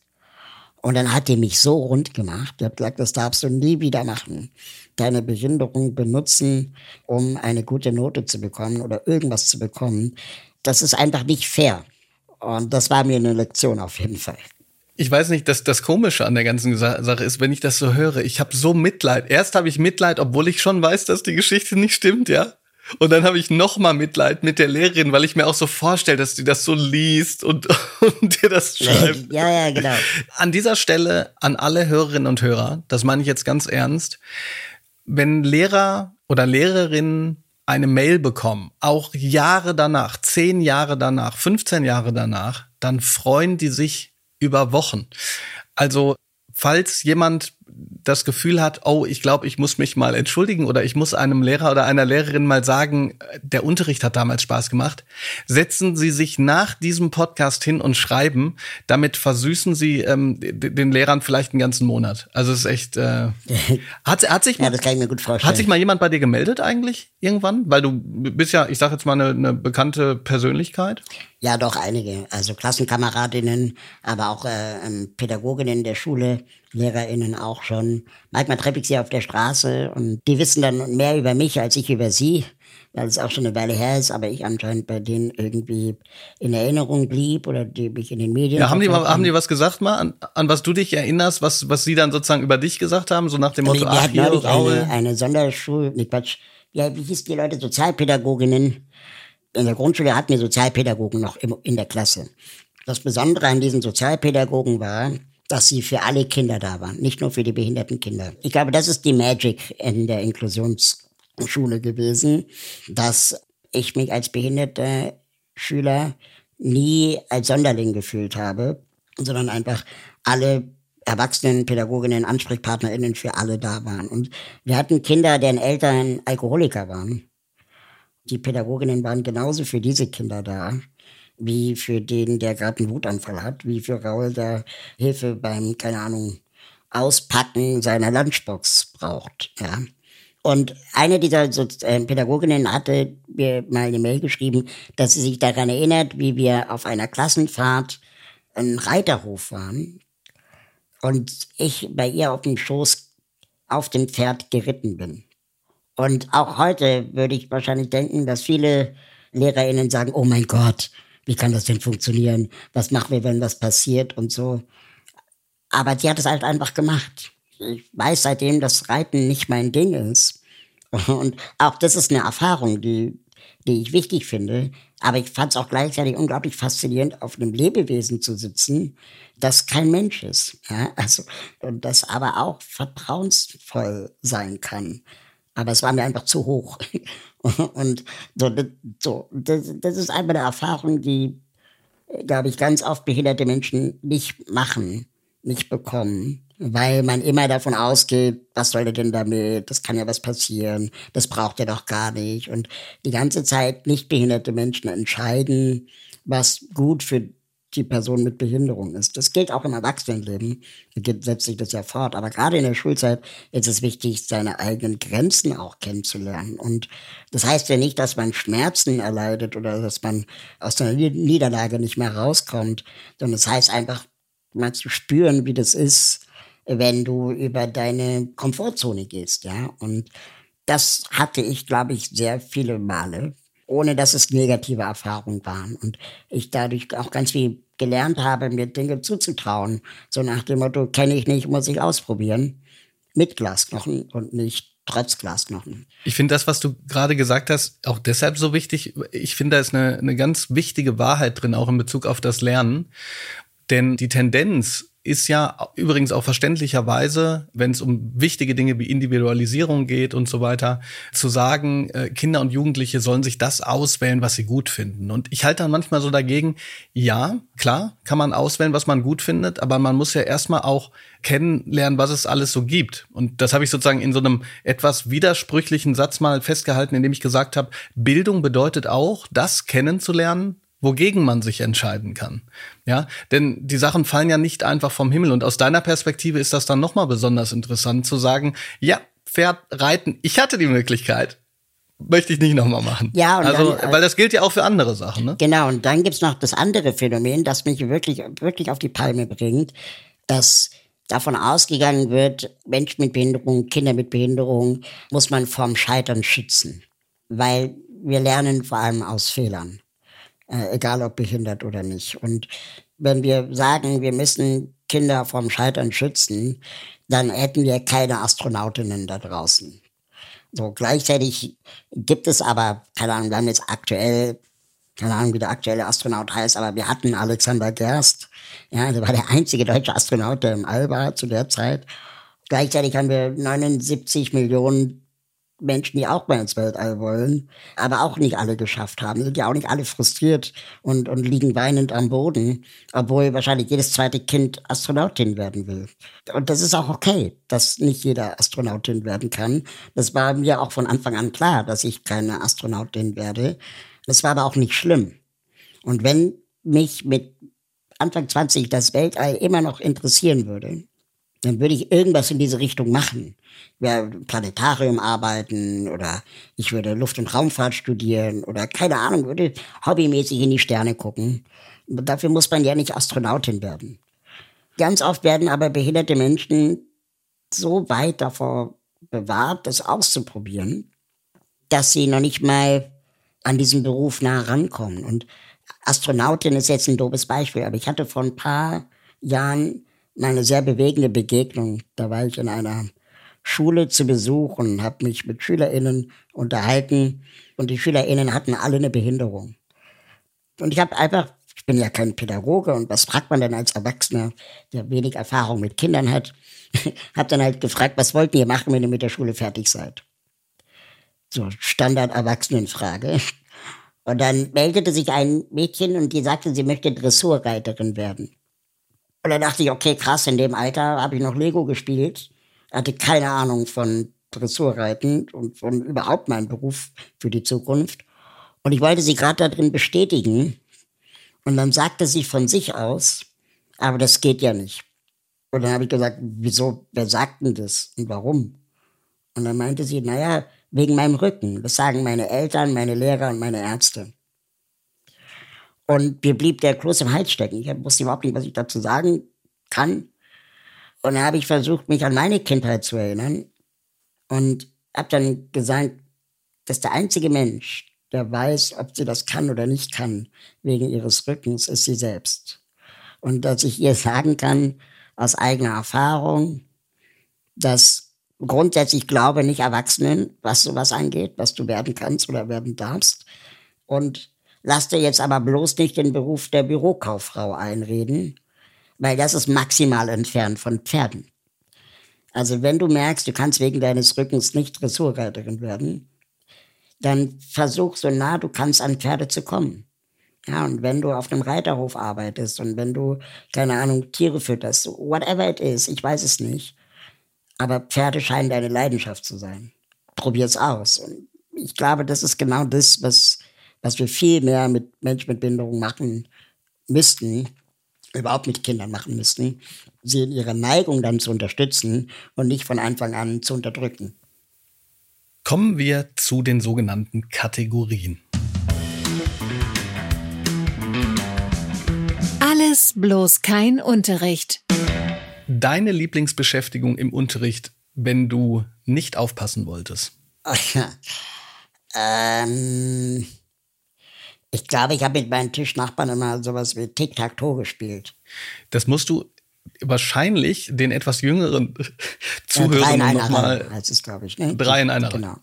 Speaker 1: Und dann hat die mich so rund gemacht. Die hat gesagt, das darfst du nie wieder machen. Deine Behinderung benutzen, um eine gute Note zu bekommen oder irgendwas zu bekommen. Das ist einfach nicht fair. Und das war mir eine Lektion auf jeden Fall.
Speaker 2: Ich weiß nicht, dass das Komische an der ganzen Sa- Sache ist, wenn ich das so höre. Ich habe so Mitleid. Erst habe ich Mitleid, obwohl ich schon weiß, dass die Geschichte nicht stimmt, ja. Und dann habe ich noch mal Mitleid mit der Lehrerin, weil ich mir auch so vorstelle, dass die das so liest und, <laughs> und dir das schreibt.
Speaker 1: Ja, ja, genau.
Speaker 2: An dieser Stelle an alle Hörerinnen und Hörer, das meine ich jetzt ganz ernst, wenn Lehrer oder Lehrerinnen eine Mail bekommen, auch Jahre danach, zehn Jahre danach, 15 Jahre danach, dann freuen die sich über Wochen. Also, falls jemand das Gefühl hat, oh, ich glaube, ich muss mich mal entschuldigen oder ich muss einem Lehrer oder einer Lehrerin mal sagen, der Unterricht hat damals Spaß gemacht, setzen Sie sich nach diesem Podcast hin und schreiben. Damit versüßen Sie ähm, den Lehrern vielleicht einen ganzen Monat. Also es ist echt. Äh, <laughs> hat, hat sich
Speaker 1: Ja, das kann ich mir gut vorstellen.
Speaker 2: hat sich mal jemand bei dir gemeldet eigentlich irgendwann? Weil du bist ja, ich sage jetzt mal eine, eine bekannte Persönlichkeit.
Speaker 1: Ja, doch einige. Also Klassenkameradinnen, aber auch äh, ähm, Pädagoginnen der Schule, LehrerInnen auch schon. Manchmal treffe ich sie auf der Straße und die wissen dann mehr über mich als ich über sie, weil es auch schon eine Weile her ist, aber ich anscheinend bei denen irgendwie in Erinnerung blieb oder die mich in den Medien.
Speaker 2: Ja, haben die, haben die was gesagt mal, an, an was du dich erinnerst, was, was sie dann sozusagen über dich gesagt haben, so nach dem Motto,
Speaker 1: Wir
Speaker 2: ach hier,
Speaker 1: eine, eine Sonderschule, nee, Quatsch, ja, wie hieß die Leute, Sozialpädagoginnen. In der Grundschule hatten wir Sozialpädagogen noch in der Klasse. Das Besondere an diesen Sozialpädagogen war, dass sie für alle Kinder da waren, nicht nur für die behinderten Kinder. Ich glaube, das ist die Magic in der Inklusionsschule gewesen, dass ich mich als behinderter Schüler nie als Sonderling gefühlt habe, sondern einfach alle Erwachsenen, Pädagoginnen, AnsprechpartnerInnen für alle da waren. Und wir hatten Kinder, deren Eltern Alkoholiker waren. Die Pädagoginnen waren genauso für diese Kinder da, wie für den, der gerade einen Wutanfall hat, wie für Raul, der Hilfe beim, keine Ahnung, Auspacken seiner Lunchbox braucht. Ja. Und eine dieser so äh, Pädagoginnen hatte mir mal eine Mail geschrieben, dass sie sich daran erinnert, wie wir auf einer Klassenfahrt einen Reiterhof waren und ich bei ihr auf dem Schoß auf dem Pferd geritten bin. Und auch heute würde ich wahrscheinlich denken, dass viele LehrerInnen sagen, oh mein Gott, wie kann das denn funktionieren? Was machen wir, wenn was passiert und so. Aber die hat es halt einfach gemacht. Ich weiß seitdem, dass Reiten nicht mein Ding ist. Und auch das ist eine Erfahrung, die die ich wichtig finde. Aber ich fand es auch gleichzeitig unglaublich faszinierend, auf einem Lebewesen zu sitzen, das kein Mensch ist. Ja, also, und das aber auch vertrauensvoll sein kann. Aber es war mir einfach zu hoch. <laughs> und so, das, so, das, das ist einfach eine Erfahrung, die, glaube ich, ganz oft behinderte Menschen nicht machen, nicht bekommen weil man immer davon ausgeht, was soll denn damit, das kann ja was passieren, das braucht er doch gar nicht. Und die ganze Zeit nicht behinderte Menschen entscheiden, was gut für die Person mit Behinderung ist. Das gilt auch im Erwachsenenleben, setzt sich das ja fort. Aber gerade in der Schulzeit ist es wichtig, seine eigenen Grenzen auch kennenzulernen. Und das heißt ja nicht, dass man Schmerzen erleidet oder dass man aus einer Niederlage nicht mehr rauskommt, sondern es das heißt einfach, mal zu spüren, wie das ist, wenn du über deine Komfortzone gehst, ja. Und das hatte ich, glaube ich, sehr viele Male, ohne dass es negative Erfahrungen waren. Und ich dadurch auch ganz viel gelernt habe, mir Dinge zuzutrauen. So nach dem Motto, kenne ich nicht, muss ich ausprobieren. Mit Glasknochen und nicht trotz Glasknochen.
Speaker 2: Ich finde das, was du gerade gesagt hast, auch deshalb so wichtig. Ich finde, da ist eine, eine ganz wichtige Wahrheit drin, auch in Bezug auf das Lernen. Denn die Tendenz ist ja übrigens auch verständlicherweise, wenn es um wichtige Dinge wie Individualisierung geht und so weiter, zu sagen, äh, Kinder und Jugendliche sollen sich das auswählen, was sie gut finden. Und ich halte dann manchmal so dagegen, ja, klar, kann man auswählen, was man gut findet, aber man muss ja erstmal auch kennenlernen, was es alles so gibt. Und das habe ich sozusagen in so einem etwas widersprüchlichen Satz mal festgehalten, indem ich gesagt habe, Bildung bedeutet auch, das kennenzulernen, wogegen man sich entscheiden kann. Ja, denn die Sachen fallen ja nicht einfach vom Himmel und aus deiner Perspektive ist das dann nochmal besonders interessant zu sagen, ja, Pferd reiten, ich hatte die Möglichkeit, möchte ich nicht nochmal machen.
Speaker 1: Ja,
Speaker 2: und also, dann, weil das gilt ja auch für andere Sachen, ne?
Speaker 1: Genau, und dann gibt's noch das andere Phänomen, das mich wirklich, wirklich auf die Palme bringt, dass davon ausgegangen wird, Menschen mit Behinderung, Kinder mit Behinderung, muss man vorm Scheitern schützen. Weil wir lernen vor allem aus Fehlern äh, egal ob behindert oder nicht. Und wenn wir sagen, wir müssen Kinder vom Scheitern schützen, dann hätten wir keine Astronautinnen da draußen. So, gleichzeitig gibt es aber, keine Ahnung, wir haben jetzt aktuell, keine Ahnung, wie der aktuelle Astronaut heißt, aber wir hatten Alexander Gerst. Ja, der war der einzige deutsche Astronaut, der im All war zu der Zeit. Gleichzeitig haben wir 79 Millionen Menschen, die auch mal ins Weltall wollen, aber auch nicht alle geschafft haben. Sind ja auch nicht alle frustriert und, und liegen weinend am Boden, obwohl wahrscheinlich jedes zweite Kind Astronautin werden will. Und das ist auch okay, dass nicht jeder Astronautin werden kann. Das war mir auch von Anfang an klar, dass ich keine Astronautin werde. Das war aber auch nicht schlimm. Und wenn mich mit Anfang 20 das Weltall immer noch interessieren würde, dann würde ich irgendwas in diese Richtung machen. Ja, Planetarium arbeiten oder ich würde Luft- und Raumfahrt studieren oder keine Ahnung, würde hobbymäßig in die Sterne gucken. Dafür muss man ja nicht Astronautin werden. Ganz oft werden aber behinderte Menschen so weit davor bewahrt, das auszuprobieren, dass sie noch nicht mal an diesen Beruf nah rankommen. Und Astronautin ist jetzt ein doofes Beispiel, aber ich hatte vor ein paar Jahren eine sehr bewegende Begegnung. Da war ich in einer Schule zu Besuch und habe mich mit SchülerInnen unterhalten. Und die SchülerInnen hatten alle eine Behinderung. Und ich habe einfach, ich bin ja kein Pädagoge und was fragt man denn als Erwachsener, der wenig Erfahrung mit Kindern hat, <laughs> habe dann halt gefragt, was wollt ihr machen, wenn ihr mit der Schule fertig seid? So Standard-Erwachsenenfrage. Und dann meldete sich ein Mädchen und die sagte, sie möchte Dressurreiterin werden. Und dann dachte ich, okay, krass, in dem Alter habe ich noch Lego gespielt, hatte keine Ahnung von Dressurreiten und von überhaupt meinem Beruf für die Zukunft. Und ich wollte sie gerade da drin bestätigen. Und dann sagte sie von sich aus, aber das geht ja nicht. Und dann habe ich gesagt, wieso, wer sagt denn das und warum? Und dann meinte sie, naja, wegen meinem Rücken. Das sagen meine Eltern, meine Lehrer und meine Ärzte. Und mir blieb der Kloß im Hals stecken. Ich wusste überhaupt nicht, was ich dazu sagen kann. Und dann habe ich versucht, mich an meine Kindheit zu erinnern. Und habe dann gesagt, dass der einzige Mensch, der weiß, ob sie das kann oder nicht kann, wegen ihres Rückens, ist sie selbst. Und dass ich ihr sagen kann, aus eigener Erfahrung, dass grundsätzlich glaube nicht Erwachsenen, was sowas angeht, was du werden kannst oder werden darfst. Und lass dir jetzt aber bloß nicht den Beruf der Bürokauffrau einreden, weil das ist maximal entfernt von Pferden. Also wenn du merkst, du kannst wegen deines Rückens nicht Dressurreiterin werden, dann versuch so nah du kannst an Pferde zu kommen. Ja, und wenn du auf einem Reiterhof arbeitest und wenn du, keine Ahnung, Tiere fütterst, whatever it is, ich weiß es nicht, aber Pferde scheinen deine Leidenschaft zu sein. Probier's aus. Und ich glaube, das ist genau das, was, was wir viel mehr mit Menschen mit Behinderung machen müssten, überhaupt mit Kindern machen müssten, sie in ihrer Neigung dann zu unterstützen und nicht von Anfang an zu unterdrücken.
Speaker 2: Kommen wir zu den sogenannten Kategorien.
Speaker 4: Alles bloß kein Unterricht.
Speaker 2: Deine Lieblingsbeschäftigung im Unterricht, wenn du nicht aufpassen wolltest? <laughs>
Speaker 1: ähm, ich glaube, ich habe mit meinen Tischnachbarn immer sowas wie Tic-Tac-Toe gespielt.
Speaker 2: Das musst du wahrscheinlich den etwas jüngeren <laughs> Zuhörern ja, nochmal.
Speaker 1: Das ist, glaube ich, ne?
Speaker 2: Drei in einer.
Speaker 4: Genau.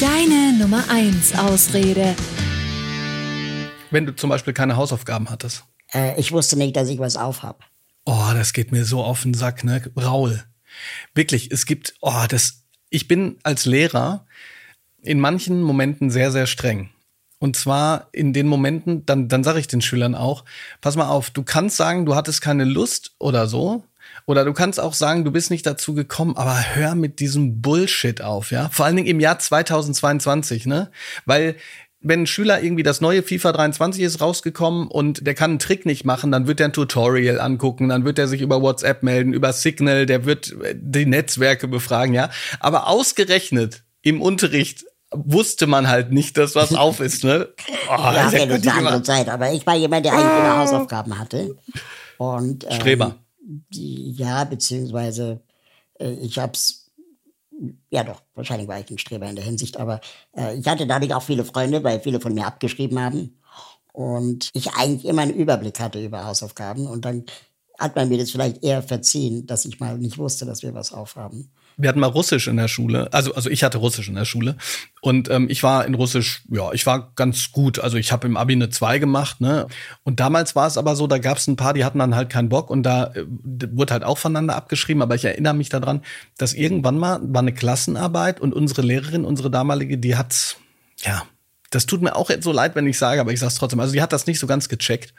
Speaker 4: Deine Nummer eins Ausrede.
Speaker 2: Wenn du zum Beispiel keine Hausaufgaben hattest.
Speaker 1: Äh, ich wusste nicht, dass ich was aufhab.
Speaker 2: Oh, das geht mir so auf den Sack, ne? Raul. Wirklich, es gibt, oh, das, ich bin als Lehrer in manchen Momenten sehr, sehr streng. Und zwar in den Momenten, dann, dann sage ich den Schülern auch, pass mal auf, du kannst sagen, du hattest keine Lust oder so. Oder du kannst auch sagen, du bist nicht dazu gekommen, aber hör mit diesem Bullshit auf, ja. Vor allen Dingen im Jahr 2022, ne? Weil wenn ein Schüler irgendwie das neue FIFA 23 ist rausgekommen und der kann einen Trick nicht machen, dann wird er ein Tutorial angucken, dann wird er sich über WhatsApp melden, über Signal, der wird die Netzwerke befragen, ja. Aber ausgerechnet im Unterricht wusste man halt nicht, dass was <laughs> auf ist, ne?
Speaker 1: Oh, ja, ja eine andere Zeit, aber ich war jemand, der eigentlich immer Hausaufgaben hatte. Und,
Speaker 2: ähm, Streber.
Speaker 1: Ja, beziehungsweise äh, ich hab's, ja doch, wahrscheinlich war ich ein Streber in der Hinsicht, aber äh, ich hatte dadurch auch viele Freunde, weil viele von mir abgeschrieben haben. Und ich eigentlich immer einen Überblick hatte über Hausaufgaben. Und dann hat man mir das vielleicht eher verziehen, dass ich mal nicht wusste, dass wir was aufhaben
Speaker 2: wir hatten mal Russisch in der Schule. Also, also ich hatte Russisch in der Schule. Und ähm, ich war in Russisch, ja, ich war ganz gut. Also ich habe im Abi eine 2 gemacht, ne? Und damals war es aber so, da gab es ein paar, die hatten dann halt keinen Bock und da äh, wurde halt auch voneinander abgeschrieben. Aber ich erinnere mich daran, dass irgendwann mal war eine Klassenarbeit und unsere Lehrerin, unsere damalige, die hat, ja, das tut mir auch so leid, wenn ich sage, aber ich sage es trotzdem. Also die hat das nicht so ganz gecheckt.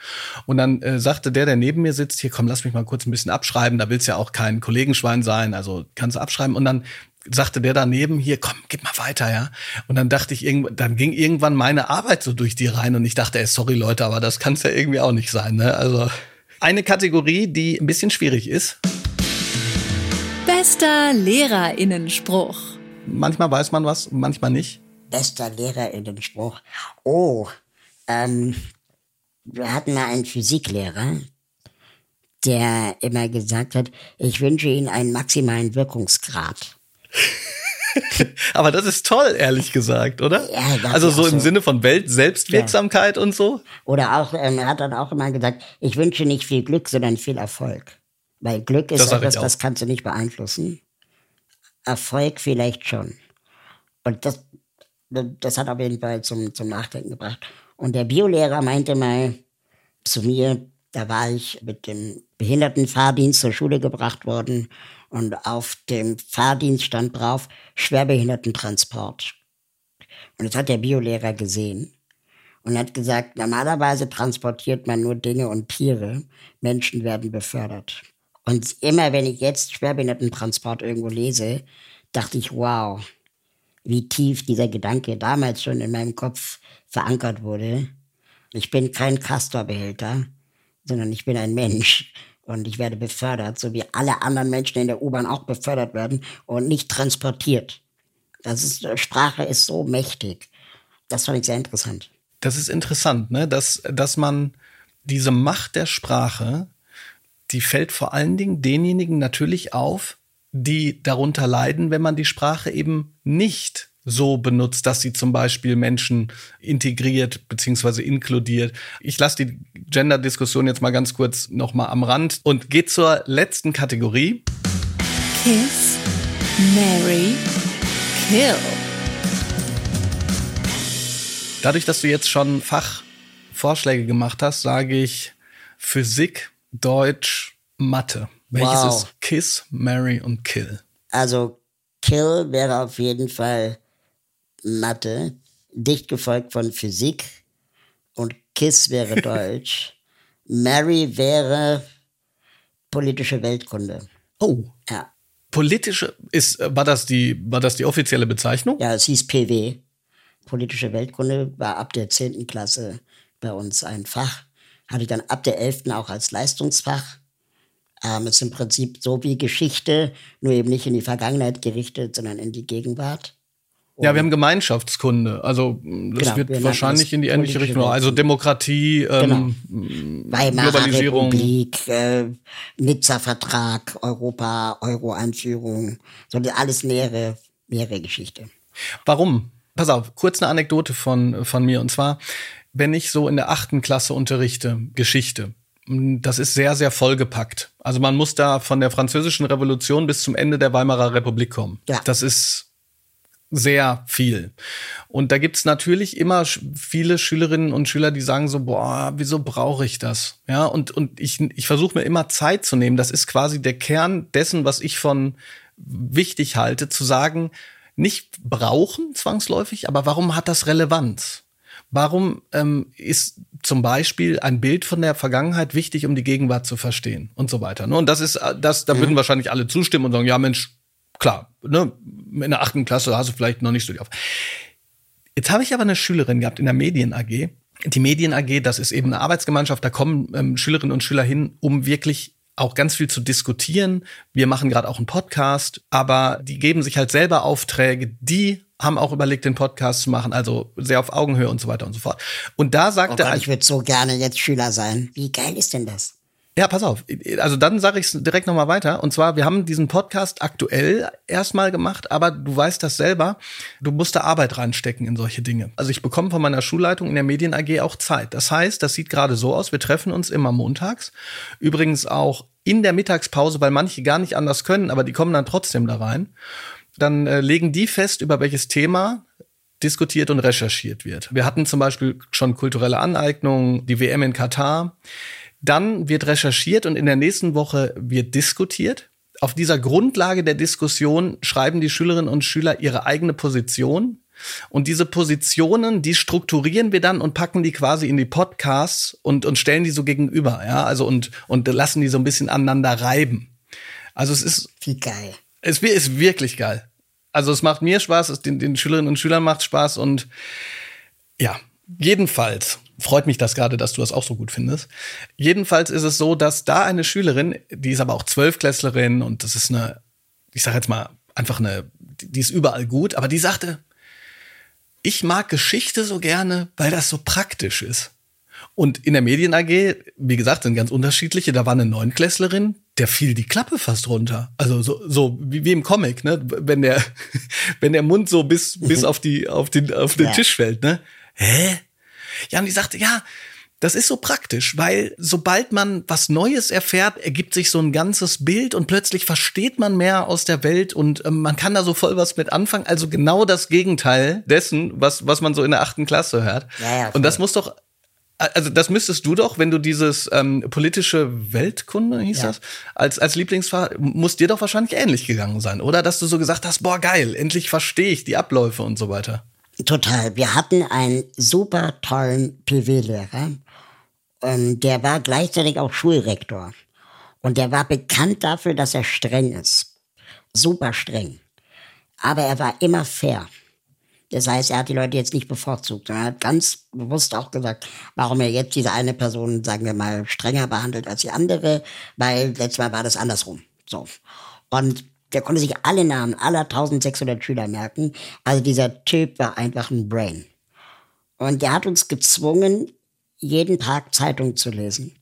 Speaker 2: Und dann äh, sagte der, der neben mir sitzt, hier komm, lass mich mal kurz ein bisschen abschreiben. Da willst ja auch kein Kollegenschwein sein, also kannst du abschreiben. Und dann sagte der daneben, hier komm, gib mal weiter, ja. Und dann dachte ich, dann ging irgendwann meine Arbeit so durch die rein und ich dachte, ey, sorry Leute, aber das kann es ja irgendwie auch nicht sein. Ne? Also eine Kategorie, die ein bisschen schwierig ist.
Speaker 4: Bester Lehrerinnenspruch.
Speaker 2: Manchmal weiß man was, manchmal nicht
Speaker 1: bester Lehrerinnenspruch. Oh, ähm, wir hatten mal einen Physiklehrer, der immer gesagt hat, ich wünsche Ihnen einen maximalen Wirkungsgrad. <laughs>
Speaker 2: Aber das ist toll, ehrlich gesagt, oder? Ja, also so im so. Sinne von Welt Selbstwirksamkeit ja. und so.
Speaker 1: Oder auch, ähm, er hat dann auch immer gesagt, ich wünsche nicht viel Glück, sondern viel Erfolg. Weil Glück ist das etwas, das kannst du nicht beeinflussen. Erfolg vielleicht schon. Und das das hat auf jeden Fall zum, zum Nachdenken gebracht. Und der Biolehrer meinte mal zu mir, da war ich mit dem Behindertenfahrdienst zur Schule gebracht worden und auf dem Fahrdienst stand drauf Schwerbehindertentransport. Und das hat der Biolehrer gesehen und hat gesagt, normalerweise transportiert man nur Dinge und Tiere, Menschen werden befördert. Und immer wenn ich jetzt Schwerbehindertentransport irgendwo lese, dachte ich, wow, wie tief dieser Gedanke damals schon in meinem Kopf verankert wurde. Ich bin kein Castorbehälter, sondern ich bin ein Mensch und ich werde befördert, so wie alle anderen Menschen in der U-Bahn auch befördert werden und nicht transportiert. Das ist, Sprache ist so mächtig. Das fand ich sehr interessant.
Speaker 2: Das ist interessant, ne? dass, dass man diese Macht der Sprache, die fällt vor allen Dingen denjenigen natürlich auf, die darunter leiden, wenn man die Sprache eben nicht so benutzt, dass sie zum Beispiel Menschen integriert bzw. inkludiert. Ich lasse die Gender-Diskussion jetzt mal ganz kurz noch mal am Rand und gehe zur letzten Kategorie.
Speaker 4: Kiss Mary, Kill.
Speaker 2: Dadurch, dass du jetzt schon Fachvorschläge gemacht hast, sage ich Physik, Deutsch, Mathe. Welches
Speaker 1: Wow.
Speaker 2: ist Kiss, Mary und Kill?
Speaker 1: Also Kill wäre auf jeden Fall Mathe, dicht gefolgt von Physik und Kiss wäre <laughs> Deutsch. Mary wäre politische Weltkunde.
Speaker 2: Oh,
Speaker 1: Ja,
Speaker 2: politische ist war das die war das die offizielle Bezeichnung?
Speaker 1: ja es hieß PW. Politische Weltkunde war ab der 10. Klasse bei uns ein Fach. Hatte ich dann ab der 11. auch als Leistungsfach. Ähm, ist im Prinzip so wie Geschichte, nur eben nicht in die Vergangenheit gerichtet, sondern in die Gegenwart.
Speaker 2: Ja, wir haben Gemeinschaftskunde. Also mh, das
Speaker 1: Genau, wir
Speaker 2: wird
Speaker 1: nannten
Speaker 2: wahrscheinlich in die ähnliche Richtung. Also. Demokratie, ähm,
Speaker 1: Weimarer
Speaker 2: Globalisierung.
Speaker 1: Republik, äh, Nizza-Vertrag, Europa, Euro-Einführung, so die alles nähere, nähere Geschichte.
Speaker 2: Warum? Pass auf, kurz eine Anekdote von, von mir. Und zwar, wenn ich so in der achten Klasse unterrichte, Geschichte, das ist sehr, sehr vollgepackt. Also man muss da von der französischen Revolution bis zum Ende der Weimarer Republik kommen.
Speaker 1: Ja.
Speaker 2: Das ist sehr viel. Und da gibt's natürlich immer viele Schülerinnen und Schüler, die sagen so, boah, wieso brauche ich das? Ja, und, und ich, ich versuche mir immer Zeit zu nehmen. Das ist quasi der Kern dessen, was ich von wichtig halte, zu sagen, nicht brauchen zwangsläufig, aber warum hat das Relevanz? Warum ähm, ist zum Beispiel ein Bild von der Vergangenheit wichtig, um die Gegenwart zu verstehen und so weiter? Ne? Und das ist äh, das, da würden wahrscheinlich alle zustimmen und sagen, ja Mensch, klar, ne, in der achten Klasse hast du vielleicht noch nicht so die auf. Jetzt habe ich aber eine Schülerin gehabt in der Medien AG. Die Medien AG, das ist eben eine Arbeitsgemeinschaft, da kommen ähm, Schülerinnen und Schüler hin, um wirklich auch ganz viel zu diskutieren. Wir machen gerade auch einen Podcast, aber die geben sich halt selber Aufträge, die haben auch überlegt, den Podcast zu machen, also sehr auf Augenhöhe und so weiter und so fort. Und da
Speaker 1: Oh
Speaker 2: sagte
Speaker 1: Gott,
Speaker 2: ein,
Speaker 1: ich würde so gerne jetzt Schüler sein. Wie geil ist denn das?
Speaker 2: Ja, pass auf. Also dann sage ich es direkt nochmal weiter. Und zwar, wir haben diesen Podcast aktuell erstmal gemacht, aber du weißt das selber, du musst da Arbeit reinstecken in solche Dinge. Also ich bekomme von meiner Schulleitung in der Medien AG auch Zeit. Das heißt, das sieht gerade so aus, wir treffen uns immer montags. Übrigens auch in der Mittagspause, weil manche gar nicht anders können, aber die kommen dann trotzdem da rein. Dann äh, legen die fest, über welches Thema diskutiert und recherchiert wird. Wir hatten zum Beispiel schon kulturelle Aneignung, die WM in Katar. Dann wird recherchiert und in der nächsten Woche wird diskutiert. Auf dieser Grundlage der Diskussion schreiben die Schülerinnen und Schüler ihre eigene Position. Und diese Positionen, die strukturieren wir dann und packen die quasi in die Podcasts und, und stellen die so gegenüber, ja, also und, und lassen die so ein bisschen aneinander reiben. Also es ist
Speaker 1: Wie geil.
Speaker 2: es ist wirklich geil. Also es macht mir Spaß, es den, den Schülerinnen und Schülern macht Spaß und ja, jedenfalls freut mich das gerade, dass du das auch so gut findest. Jedenfalls ist es so, dass da eine Schülerin, die ist aber auch Zwölfklässlerin und das ist eine, ich sage jetzt mal einfach eine, die ist überall gut, aber die sagte, ich mag Geschichte so gerne, weil das so praktisch ist. Und in der Medien AG, wie gesagt, sind ganz unterschiedliche. Da war eine Neunklässlerin, der fiel die Klappe fast runter. Also so, so wie, wie im Comic, ne? Wenn der, <laughs> wenn der Mund so bis, bis <laughs> auf die, auf den, auf den
Speaker 1: Ja.
Speaker 2: Tisch fällt, ne? Hä? Ja, und die sagte, ja, das ist so praktisch, weil sobald man was Neues erfährt, ergibt sich so ein ganzes Bild und plötzlich versteht man mehr aus der Welt und ähm, man kann da so voll was mit anfangen. Also genau das Gegenteil dessen, was, was man so in der achten Klasse hört.
Speaker 1: Ja, ja,
Speaker 2: und das muss doch, also das müsstest du doch, wenn du dieses ähm, politische Weltkunde, hieß
Speaker 1: Ja.
Speaker 2: das, als, als Lieblingsfach, muss dir doch wahrscheinlich ähnlich gegangen sein, oder? Dass du so gesagt hast, boah, geil, endlich verstehe ich die Abläufe und so weiter.
Speaker 1: Total. Wir hatten einen super tollen PW-Lehrer. Ähm, der war gleichzeitig auch Schulrektor. Und der war bekannt dafür, dass er streng ist. Super streng. Aber er war immer fair. Das heißt, er hat die Leute jetzt nicht bevorzugt, er hat ganz bewusst auch gesagt, warum er jetzt diese eine Person, sagen wir mal, strenger behandelt als die andere, weil letztes Mal war das andersrum. So. Und der konnte sich alle Namen aller 1600 Schüler merken. Also dieser Typ war einfach ein Brain. Und der hat uns gezwungen, jeden Tag Zeitung zu lesen.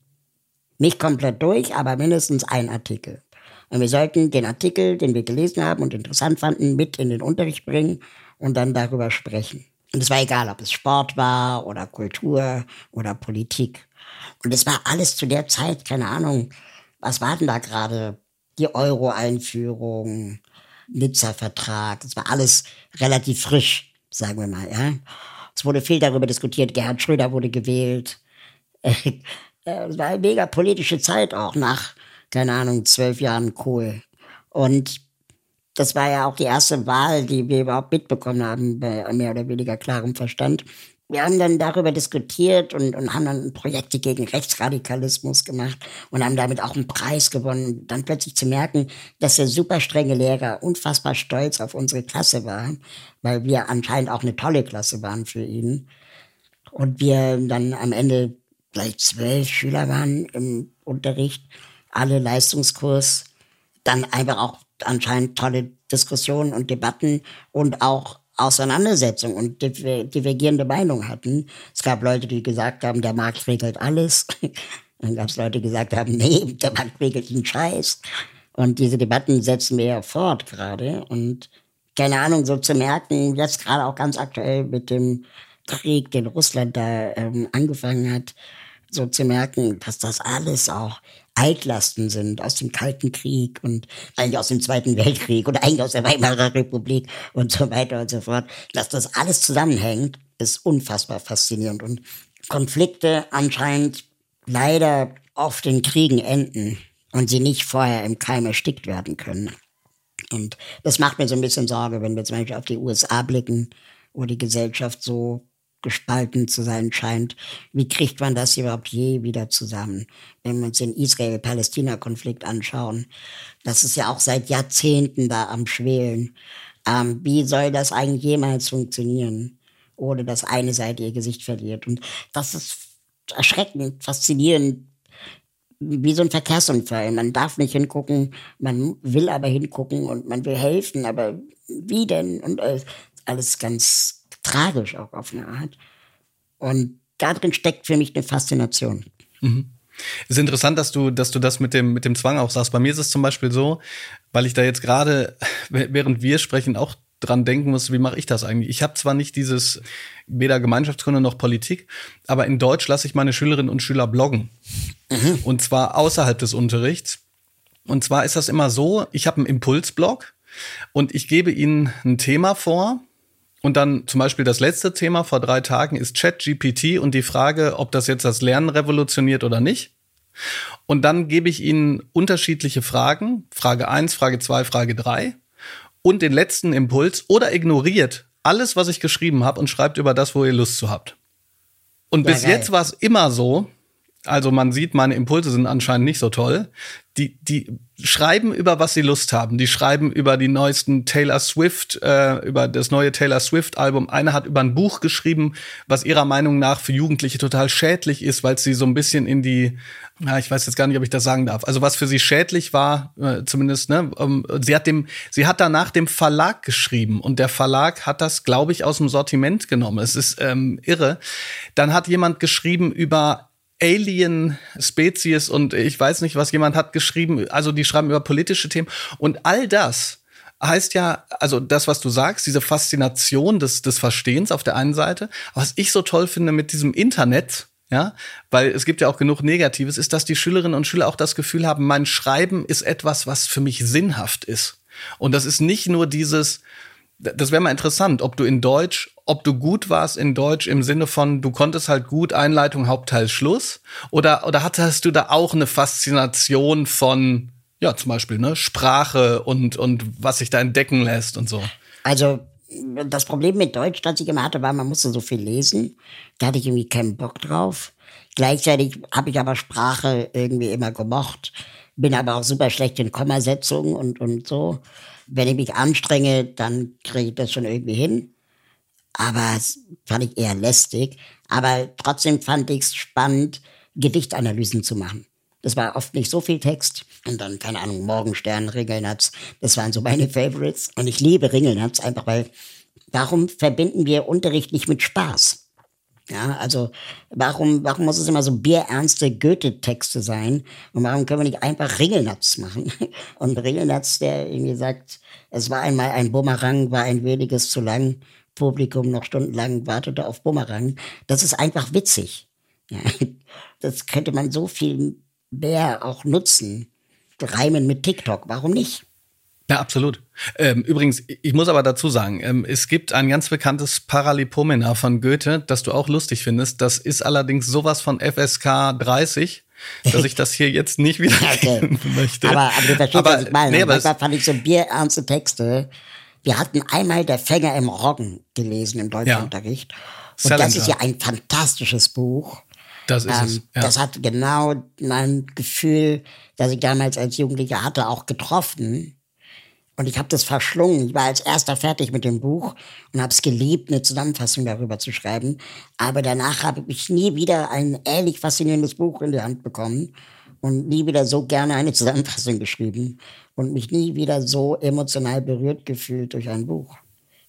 Speaker 1: Nicht komplett durch, aber mindestens ein Artikel. Und wir sollten den Artikel, den wir gelesen haben und interessant fanden, mit in den Unterricht bringen und dann darüber sprechen. Und es war egal, ob es Sport war oder Kultur oder Politik. Und es war alles zu der Zeit, keine Ahnung, was war denn da gerade? Die Euro-Einführung, Nizza-Vertrag. Das war alles relativ frisch, sagen wir mal, ja. Es wurde viel darüber diskutiert. Gerhard Schröder wurde gewählt. <laughs> Es war eine mega politische Zeit auch nach, keine Ahnung, zwölf Jahren Kohl. Und das war ja auch die erste Wahl, die wir überhaupt mitbekommen haben, bei mehr oder weniger klarem Verstand. Wir haben dann darüber diskutiert und, und haben dann Projekte gegen Rechtsradikalismus gemacht und haben damit auch einen Preis gewonnen. dann plötzlich zu merken, dass der super strenge Lehrer unfassbar stolz auf unsere Klasse war, weil wir anscheinend auch eine tolle Klasse waren für ihn. Und wir dann am Ende gleich zwölf Schüler waren im Unterricht, alle Leistungskurs, dann einfach auch anscheinend tolle Diskussionen und Debatten und auch Auseinandersetzungen und divergierende Meinungen hatten. Es gab Leute, die gesagt haben, der Markt regelt alles. <laughs> Dann gab es Leute, die gesagt haben, nee, der Markt regelt den Scheiß. Und diese Debatten setzen wir ja fort gerade. Und keine Ahnung, so zu merken, jetzt gerade auch ganz aktuell mit dem Krieg, den Russland da ähm, angefangen hat, so zu merken, dass das alles auch Altlasten sind aus dem Kalten Krieg und eigentlich aus dem Zweiten Weltkrieg und eigentlich aus der Weimarer Republik und so weiter und so fort. Dass das alles zusammenhängt, ist unfassbar faszinierend und Konflikte anscheinend leider oft in Kriegen enden und sie nicht vorher im Keim erstickt werden können. Und das macht mir so ein bisschen Sorge, wenn wir zum Beispiel auf die USA blicken, wo die Gesellschaft so gespalten zu sein scheint. Wie kriegt man das überhaupt je wieder zusammen? Wenn wir uns den Israel-Palästina-Konflikt anschauen, das ist ja auch seit Jahrzehnten da am Schwelen. Ähm, wie soll das eigentlich jemals funktionieren, ohne dass eine Seite ihr Gesicht verliert? Und das ist erschreckend, faszinierend, wie so ein Verkehrsunfall. Man darf nicht hingucken, man will aber hingucken und man will helfen, aber wie denn? Und äh, alles ganz tragisch auch auf eine Art. Und darin steckt für mich eine Faszination.
Speaker 2: Mhm. Es ist interessant, dass du, dass du das mit dem, mit dem Zwang auch sagst. Bei mir ist es zum Beispiel so, weil ich da jetzt gerade, <laughs> während wir sprechen, auch dran denken muss, wie mache ich das eigentlich? Ich habe zwar nicht dieses weder Gemeinschaftskunde noch Politik, aber in Deutsch lasse ich meine Schülerinnen und Schüler bloggen. Mhm. Und zwar außerhalb des Unterrichts. Und zwar ist das immer so, ich habe einen Impulsblog und ich gebe ihnen ein Thema vor und dann zum Beispiel das letzte Thema vor drei Tagen ist ChatGPT und die Frage, ob das jetzt das Lernen revolutioniert oder nicht. Und dann gebe ich Ihnen unterschiedliche Fragen, Frage eins, Frage zwei, Frage drei und den letzten Impuls oder ignoriert alles, was ich geschrieben habe und schreibt über das, wo ihr Lust zu habt. Und ja, bis geil. jetzt war es immer so, also man sieht, meine Impulse sind anscheinend nicht so toll. Die, die schreiben über was sie Lust haben. Die schreiben über die neuesten Taylor Swift, äh, über das neue Taylor Swift Album. Eine hat über ein Buch geschrieben, was ihrer Meinung nach für Jugendliche total schädlich ist, weil sie so ein bisschen in die, ja, ich weiß jetzt gar nicht, ob ich das sagen darf. Also was für sie schädlich war, äh, zumindest, ne, ähm, sie hat dem, sie hat danach dem Verlag geschrieben und der Verlag hat das, glaube ich, aus dem Sortiment genommen. Es ist ähm, irre. Dann hat jemand geschrieben über Alien-Spezies und ich weiß nicht, was jemand hat geschrieben. Also die schreiben über politische Themen und all das heißt ja, also das, was du sagst, diese Faszination des, des Verstehens auf der einen Seite. Was ich so toll finde mit diesem Internet, ja, weil es gibt ja auch genug Negatives, ist, dass die Schülerinnen und Schüler auch das Gefühl haben, mein Schreiben ist etwas, was für mich sinnhaft ist. Und das ist nicht nur dieses, das wäre mal interessant, ob du in Deutsch, ob du gut warst in Deutsch im Sinne von, du konntest halt gut Einleitung, Hauptteil, Schluss, oder, oder hattest du da auch eine Faszination von, ja, zum Beispiel, ne, Sprache und, und was sich da entdecken lässt und so?
Speaker 1: Also, das Problem mit Deutsch, das ich immer hatte, war, man musste so viel lesen. Da hatte ich irgendwie keinen Bock drauf. Gleichzeitig habe ich aber Sprache irgendwie immer gemocht, bin aber auch super schlecht in Kommasetzung und, und so wenn ich mich anstrenge, dann kriege ich das schon irgendwie hin. Aber es fand ich eher lästig. Aber trotzdem fand ich es spannend, Gedichtanalysen zu machen. Das war oft nicht so viel Text. Und dann, keine Ahnung, Morgenstern, Ringelnatz. Das waren so meine Favorites. Und ich liebe Ringelnatz einfach, weil warum verbinden wir Unterricht nicht mit Spaß? Ja, also warum, warum muss es immer so bierernste Goethe-Texte sein? Und warum können wir nicht einfach Ringelnatz machen? <laughs> Und Ringelnatz, der irgendwie sagt, es war einmal ein Bumerang, war ein weniges zu lang, Publikum noch stundenlang wartete auf Bumerang. Das ist einfach witzig. <laughs> Ja, das könnte man so viel mehr auch nutzen. Reimen mit TikTok, warum nicht?
Speaker 2: Ja, absolut. Ähm, übrigens, ich muss aber dazu sagen, ähm, es gibt ein ganz bekanntes Paralipomena von Goethe, das du auch lustig findest. Das ist allerdings sowas von FSK 30, dass ich das hier jetzt nicht <laughs> wieder
Speaker 1: Okay.
Speaker 2: möchte.
Speaker 1: Aber, aber du verstehst,
Speaker 2: Aber,
Speaker 1: was ich meine.
Speaker 2: nee, aber
Speaker 1: Manchmal fand ich so bierernste Texte. Wir hatten einmal Der Fänger im Roggen gelesen im Deutschunterricht. Und das
Speaker 2: Salinger.
Speaker 1: ist ja ein fantastisches Buch.
Speaker 2: das ist es.
Speaker 1: Ähm,
Speaker 2: Ja.
Speaker 1: Das hat genau mein Gefühl, das ich damals als Jugendlicher hatte, auch getroffen. Und ich habe das verschlungen. Ich war als erster fertig mit dem Buch und habe es geliebt, eine Zusammenfassung darüber zu schreiben. Aber danach habe ich nie wieder ein ähnlich faszinierendes Buch in die Hand bekommen und nie wieder so gerne eine Zusammenfassung geschrieben und mich nie wieder so emotional berührt gefühlt durch ein Buch.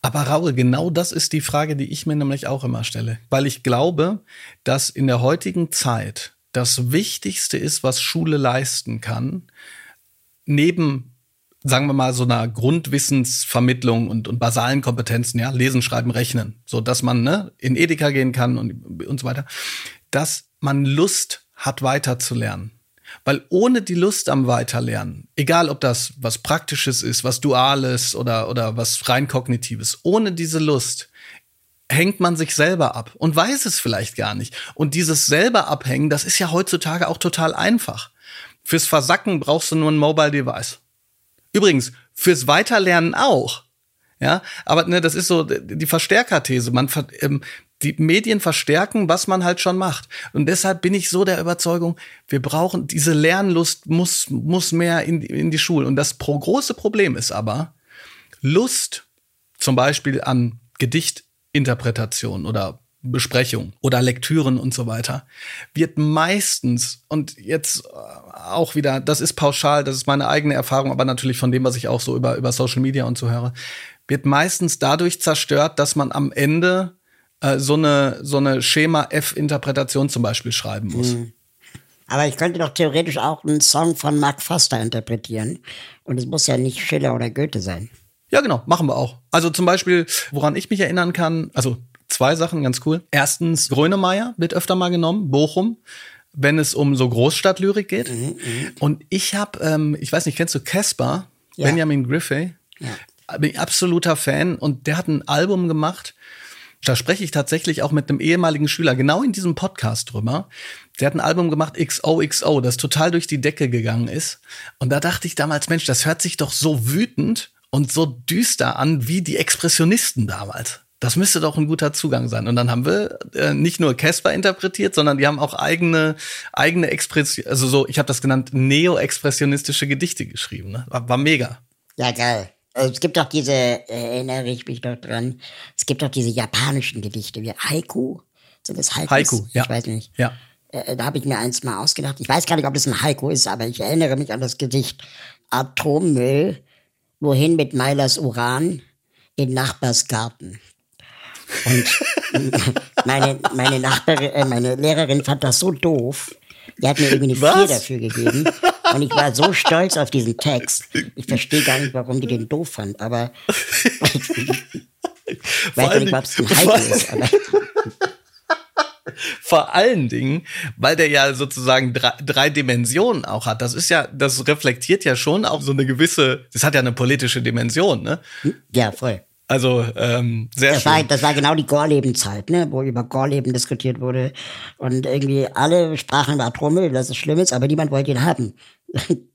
Speaker 2: Aber Raul, genau das ist die Frage, die ich mir nämlich auch immer stelle. Weil ich glaube, dass in der heutigen Zeit das Wichtigste ist, was Schule leisten kann, neben, sagen wir mal, so einer Grundwissensvermittlung und, und basalen Kompetenzen, ja, lesen, schreiben, rechnen, so dass man ne, in Edeka gehen kann und, und so weiter, dass man Lust hat, weiterzulernen. Weil ohne die Lust am Weiterlernen, egal ob das was Praktisches ist, was Duales oder, oder was rein Kognitives, ohne diese Lust hängt man sich selber ab und weiß es vielleicht gar nicht. Und dieses selber abhängen, das ist ja heutzutage auch total einfach. Fürs Versacken brauchst du nur ein Mobile Device. Übrigens, fürs Weiterlernen auch. Ja, aber ne, das ist so die Verstärkerthese. Man ähm, die Medien verstärken, was man halt schon macht. Und deshalb bin ich so der Überzeugung, wir brauchen diese Lernlust muss muss mehr in, die- in die Schulen. Und das pro große Problem ist aber Lust, zum Beispiel an Gedichtinterpretation oder Besprechung oder Lektüren und so weiter, wird meistens, und jetzt auch wieder, das ist pauschal, das ist meine eigene Erfahrung, aber natürlich von dem, was ich auch so über, über Social Media und so höre, wird meistens dadurch zerstört, dass man am Ende äh, so eine, so eine Schema-F-Interpretation zum Beispiel schreiben muss.
Speaker 1: Aber ich könnte doch theoretisch auch einen Song von Mark Foster interpretieren. Und es muss ja nicht Schiller oder Goethe sein.
Speaker 2: Ja, genau, machen wir auch. Also zum Beispiel, woran ich mich erinnern kann, also zwei Sachen ganz cool. Erstens, Grönemeyer wird öfter mal genommen, Bochum, wenn es um so Großstadtlyrik geht. Und ich habe, ähm, ich weiß nicht, kennst du Casper,
Speaker 1: Ja.
Speaker 2: Benjamin Griffey? Bin ich absoluter Fan und der hat ein Album gemacht. Da spreche ich tatsächlich auch mit einem ehemaligen Schüler, genau in diesem Podcast drüber. Der hat ein Album gemacht, XOXO, das total durch die Decke gegangen ist. Und da dachte ich damals, Mensch, das hört sich doch so wütend und so düster an wie die Expressionisten damals. Das müsste doch ein guter Zugang sein. Und dann haben wir äh, nicht nur Casper interpretiert, sondern die haben auch eigene eigene Expression, also so, ich habe das genannt, neo-expressionistische Gedichte geschrieben. Ne? War, war mega.
Speaker 1: Ja, geil. Also Es gibt doch diese, äh, erinnere ich mich doch dran, es gibt doch diese japanischen Gedichte, wie Haiku. Sind das Haikus?
Speaker 2: Haiku, ja.
Speaker 1: Ich weiß nicht.
Speaker 2: Ja.
Speaker 1: Äh, da habe ich mir eins mal ausgedacht. Ich weiß gar nicht, ob das ein Haiku ist, aber ich erinnere mich an das Gedicht Atommüll, wohin mit Meilers Uran in Nachbars Garten. Und <laughs> meine, meine Nachbarin, äh, meine Lehrerin fand das so doof. Die hat mir irgendwie eine
Speaker 2: Was?
Speaker 1: Vier dafür gegeben. Und ich war so stolz auf diesen Text. Ich verstehe gar nicht, warum die den doof fand, aber ich <laughs> weiß nicht, ob es ein
Speaker 2: vor-
Speaker 1: ist. Aber <laughs>
Speaker 2: Vor allen Dingen, weil der ja sozusagen drei, drei Dimensionen auch hat. Das ist ja, das reflektiert ja schon auch so eine gewisse, das hat ja eine politische Dimension, ne?
Speaker 1: ja, voll.
Speaker 2: Also ähm, sehr
Speaker 1: Das war,
Speaker 2: schön.
Speaker 1: das war genau die Gorleben-Zeit, ne, wo über Gorleben diskutiert wurde. Und irgendwie alle sprachen über Atommüll, dass es schlimm ist, aber niemand wollte ihn haben. <laughs>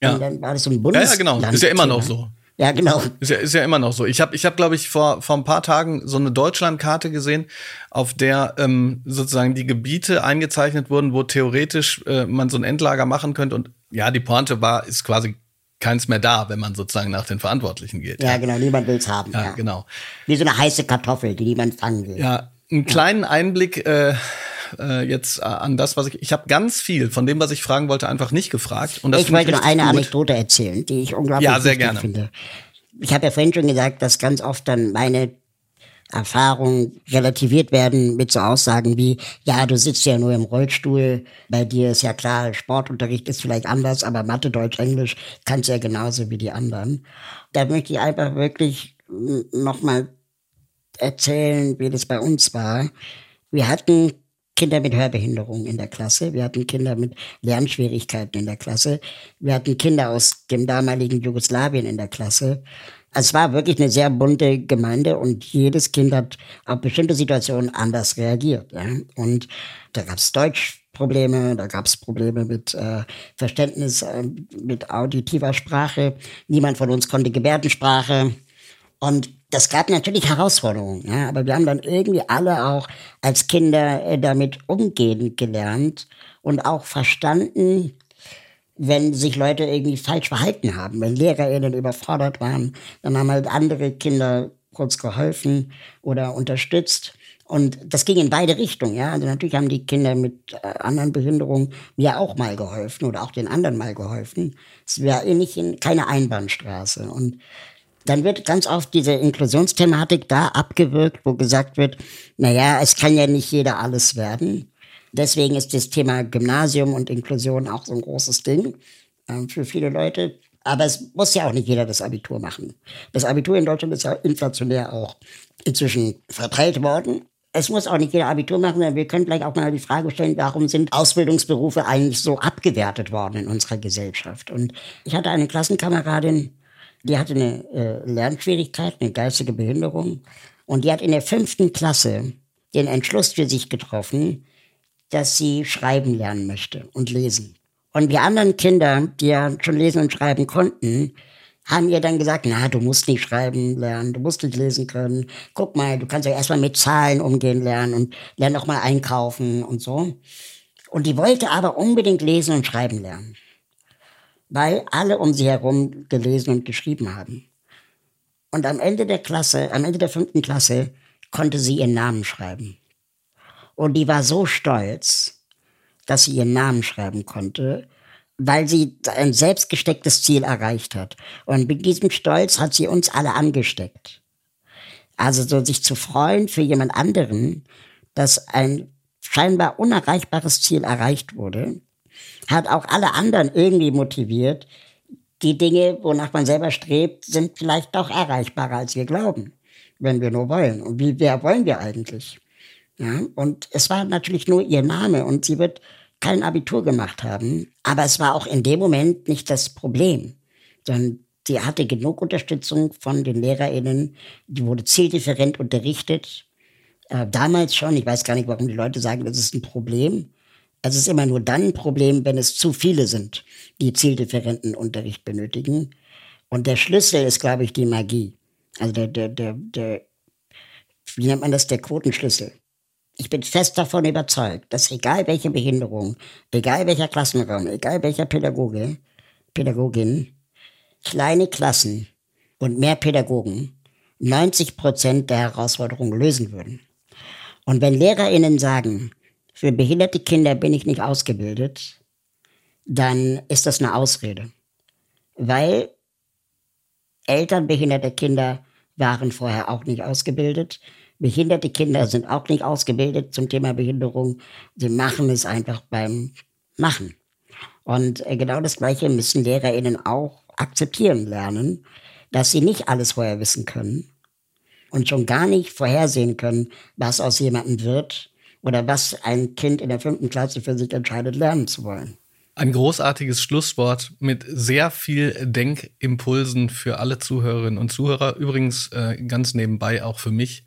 Speaker 2: Ja.
Speaker 1: Und dann war das so ein
Speaker 2: Ja,
Speaker 1: Bundes
Speaker 2: ja, genau. Ist ja immer noch so.
Speaker 1: Ja, genau.
Speaker 2: Ist ja, ist ja immer noch so. Ich habe, ich hab, glaube ich, vor, vor ein paar Tagen so eine Deutschlandkarte gesehen, auf der ähm, sozusagen die Gebiete eingezeichnet wurden, wo theoretisch äh, man so ein Endlager machen könnte. Und ja, die Pointe war, ist quasi keins mehr da, wenn man sozusagen nach den Verantwortlichen geht.
Speaker 1: Ja, genau, niemand will's haben.
Speaker 2: ja,
Speaker 1: Ja,
Speaker 2: genau.
Speaker 1: Wie so eine heiße Kartoffel, die niemand fangen will.
Speaker 2: Ja, einen kleinen Einblick äh, äh, jetzt äh, an das, was ich. Ich habe ganz viel von dem, was ich fragen wollte, einfach nicht gefragt. Und das
Speaker 1: ich wollte nur
Speaker 2: richtig
Speaker 1: eine
Speaker 2: gut.
Speaker 1: Anekdote erzählen, die ich unglaublich
Speaker 2: Ja, sehr gerne.
Speaker 1: finde. Ich habe ja vorhin schon gesagt, dass ganz oft dann meine Erfahrungen relativiert werden mit so Aussagen wie, ja, du sitzt ja nur im Rollstuhl, bei dir ist ja klar, Sportunterricht ist vielleicht anders, aber Mathe, Deutsch, Englisch kannst ja genauso wie die anderen. Da möchte ich einfach wirklich nochmal erzählen, wie das bei uns war. Wir hatten Kinder mit Hörbehinderung in der Klasse. Wir hatten Kinder mit Lernschwierigkeiten in der Klasse. Wir hatten Kinder aus dem damaligen Jugoslawien in der Klasse. Es war wirklich eine sehr bunte Gemeinde und jedes Kind hat auf bestimmte Situationen anders reagiert. Ja? Und da gab es Deutschprobleme, da gab es Probleme mit äh, Verständnis, äh, mit auditiver Sprache. Niemand von uns konnte Gebärdensprache. Und das gab natürlich Herausforderungen, ja, aber wir haben dann irgendwie alle auch als Kinder äh, damit umgehen gelernt und auch verstanden, wenn sich Leute irgendwie falsch verhalten haben, wenn LehrerInnen überfordert waren, dann haben halt andere Kinder kurz geholfen oder unterstützt. Und das ging in beide Richtungen, ja. Also natürlich haben die Kinder mit äh, anderen Behinderungen mir auch mal geholfen oder auch den anderen mal geholfen. Es wäre eh nicht in, keine Einbahnstraße. Und dann wird ganz oft diese Inklusionsthematik da abgewirkt, wo gesagt wird, na ja, es kann ja nicht jeder alles werden. Deswegen ist das Thema Gymnasium und Inklusion auch so ein großes Ding äh, für viele Leute. Aber es muss ja auch nicht jeder das Abitur machen. Das Abitur in Deutschland ist ja inflationär auch inzwischen verteilt worden. Es muss auch nicht jeder Abitur machen, sondern wir können vielleicht auch mal die Frage stellen, warum sind Ausbildungsberufe eigentlich so abgewertet worden in unserer Gesellschaft? Und ich hatte eine Klassenkameradin, die hatte eine äh, Lernschwierigkeit, eine geistige Behinderung. Und die hat in der fünften Klasse den Entschluss für sich getroffen, dass sie schreiben lernen möchte und lesen. Und die anderen Kinder, die ja schon lesen und schreiben konnten, haben ihr dann gesagt, na, du musst nicht schreiben lernen, du musst nicht lesen können. Guck mal, du kannst ja erstmal mit Zahlen umgehen lernen und lern auch mal einkaufen und so. Und die wollte aber unbedingt lesen und schreiben lernen. Weil alle um sie herum gelesen und geschrieben haben. Und am Ende der Klasse, am Ende der fünften Klasse, konnte sie ihren Namen schreiben. Und die war so stolz, dass sie ihren Namen schreiben konnte, weil sie ein selbstgestecktes Ziel erreicht hat. Und mit diesem Stolz hat sie uns alle angesteckt. Also so sich zu freuen für jemand anderen, dass ein scheinbar unerreichbares Ziel erreicht wurde, hat auch alle anderen irgendwie motiviert. Die Dinge, wonach man selber strebt, sind vielleicht auch erreichbarer, als wir glauben, wenn wir nur wollen. Und wie wer wollen wir eigentlich? Ja, und es war natürlich nur ihr Name und sie wird kein Abitur gemacht haben. Aber es war auch in dem Moment nicht das Problem. Sondern sie hatte genug Unterstützung von den LehrerInnen. Die wurde zieldifferent unterrichtet. Äh, damals schon. Ich weiß gar nicht, warum die Leute sagen, das ist ein Problem. Es ist immer nur dann ein Problem, wenn es zu viele sind, die zieldifferenten Unterricht benötigen. Und der Schlüssel ist, glaube ich, die Magie. Also der, der, der, der, wie nennt man das, der Quotenschlüssel. Ich bin fest davon überzeugt, dass egal welche Behinderung, egal welcher Klassenraum, egal welcher Pädagoge, Pädagogin, kleine Klassen und mehr Pädagogen 90 Prozent der Herausforderungen lösen würden. Und wenn LehrerInnen sagen, für behinderte Kinder bin ich nicht ausgebildet, dann ist das eine Ausrede. Weil Eltern behinderter Kinder waren vorher auch nicht ausgebildet. Behinderte Kinder sind auch nicht ausgebildet zum Thema Behinderung. Sie machen es einfach beim Machen. Und äh, genau das Gleiche müssen LehrerInnen auch akzeptieren lernen, dass sie nicht alles vorher wissen können und schon gar nicht vorhersehen können, was aus jemandem wird oder was ein Kind in der fünften Klasse für sich entscheidet, lernen zu wollen.
Speaker 2: Ein großartiges Schlusswort mit sehr viel Denkimpulsen für alle Zuhörerinnen und Zuhörer. Übrigens äh, ganz nebenbei auch für mich.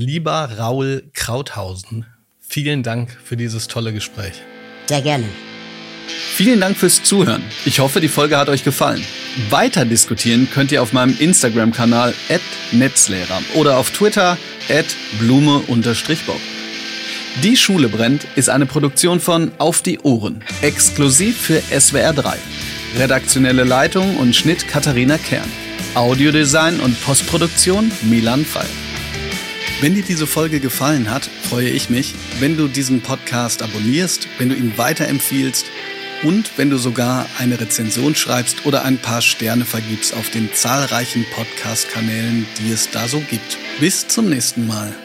Speaker 2: Lieber Raul Krauthausen, vielen Dank für dieses tolle Gespräch.
Speaker 1: Sehr gerne.
Speaker 3: Vielen Dank fürs Zuhören. Ich hoffe, die Folge hat euch gefallen. Weiter diskutieren könnt ihr auf meinem Instagram-Kanal @netzlehrer oder auf Twitter @blume_bob. Die Schule brennt ist eine Produktion von Auf die Ohren, exklusiv für SWR 3. Redaktionelle Leitung und Schnitt Katharina Kern. Audiodesign und Postproduktion Milan Fall. Wenn dir diese Folge gefallen hat, freue ich mich, wenn du diesen Podcast abonnierst, wenn du ihn weiterempfiehlst und wenn du sogar eine Rezension schreibst oder ein paar Sterne vergibst auf den zahlreichen Podcast-Kanälen, die es da so gibt. Bis zum nächsten Mal.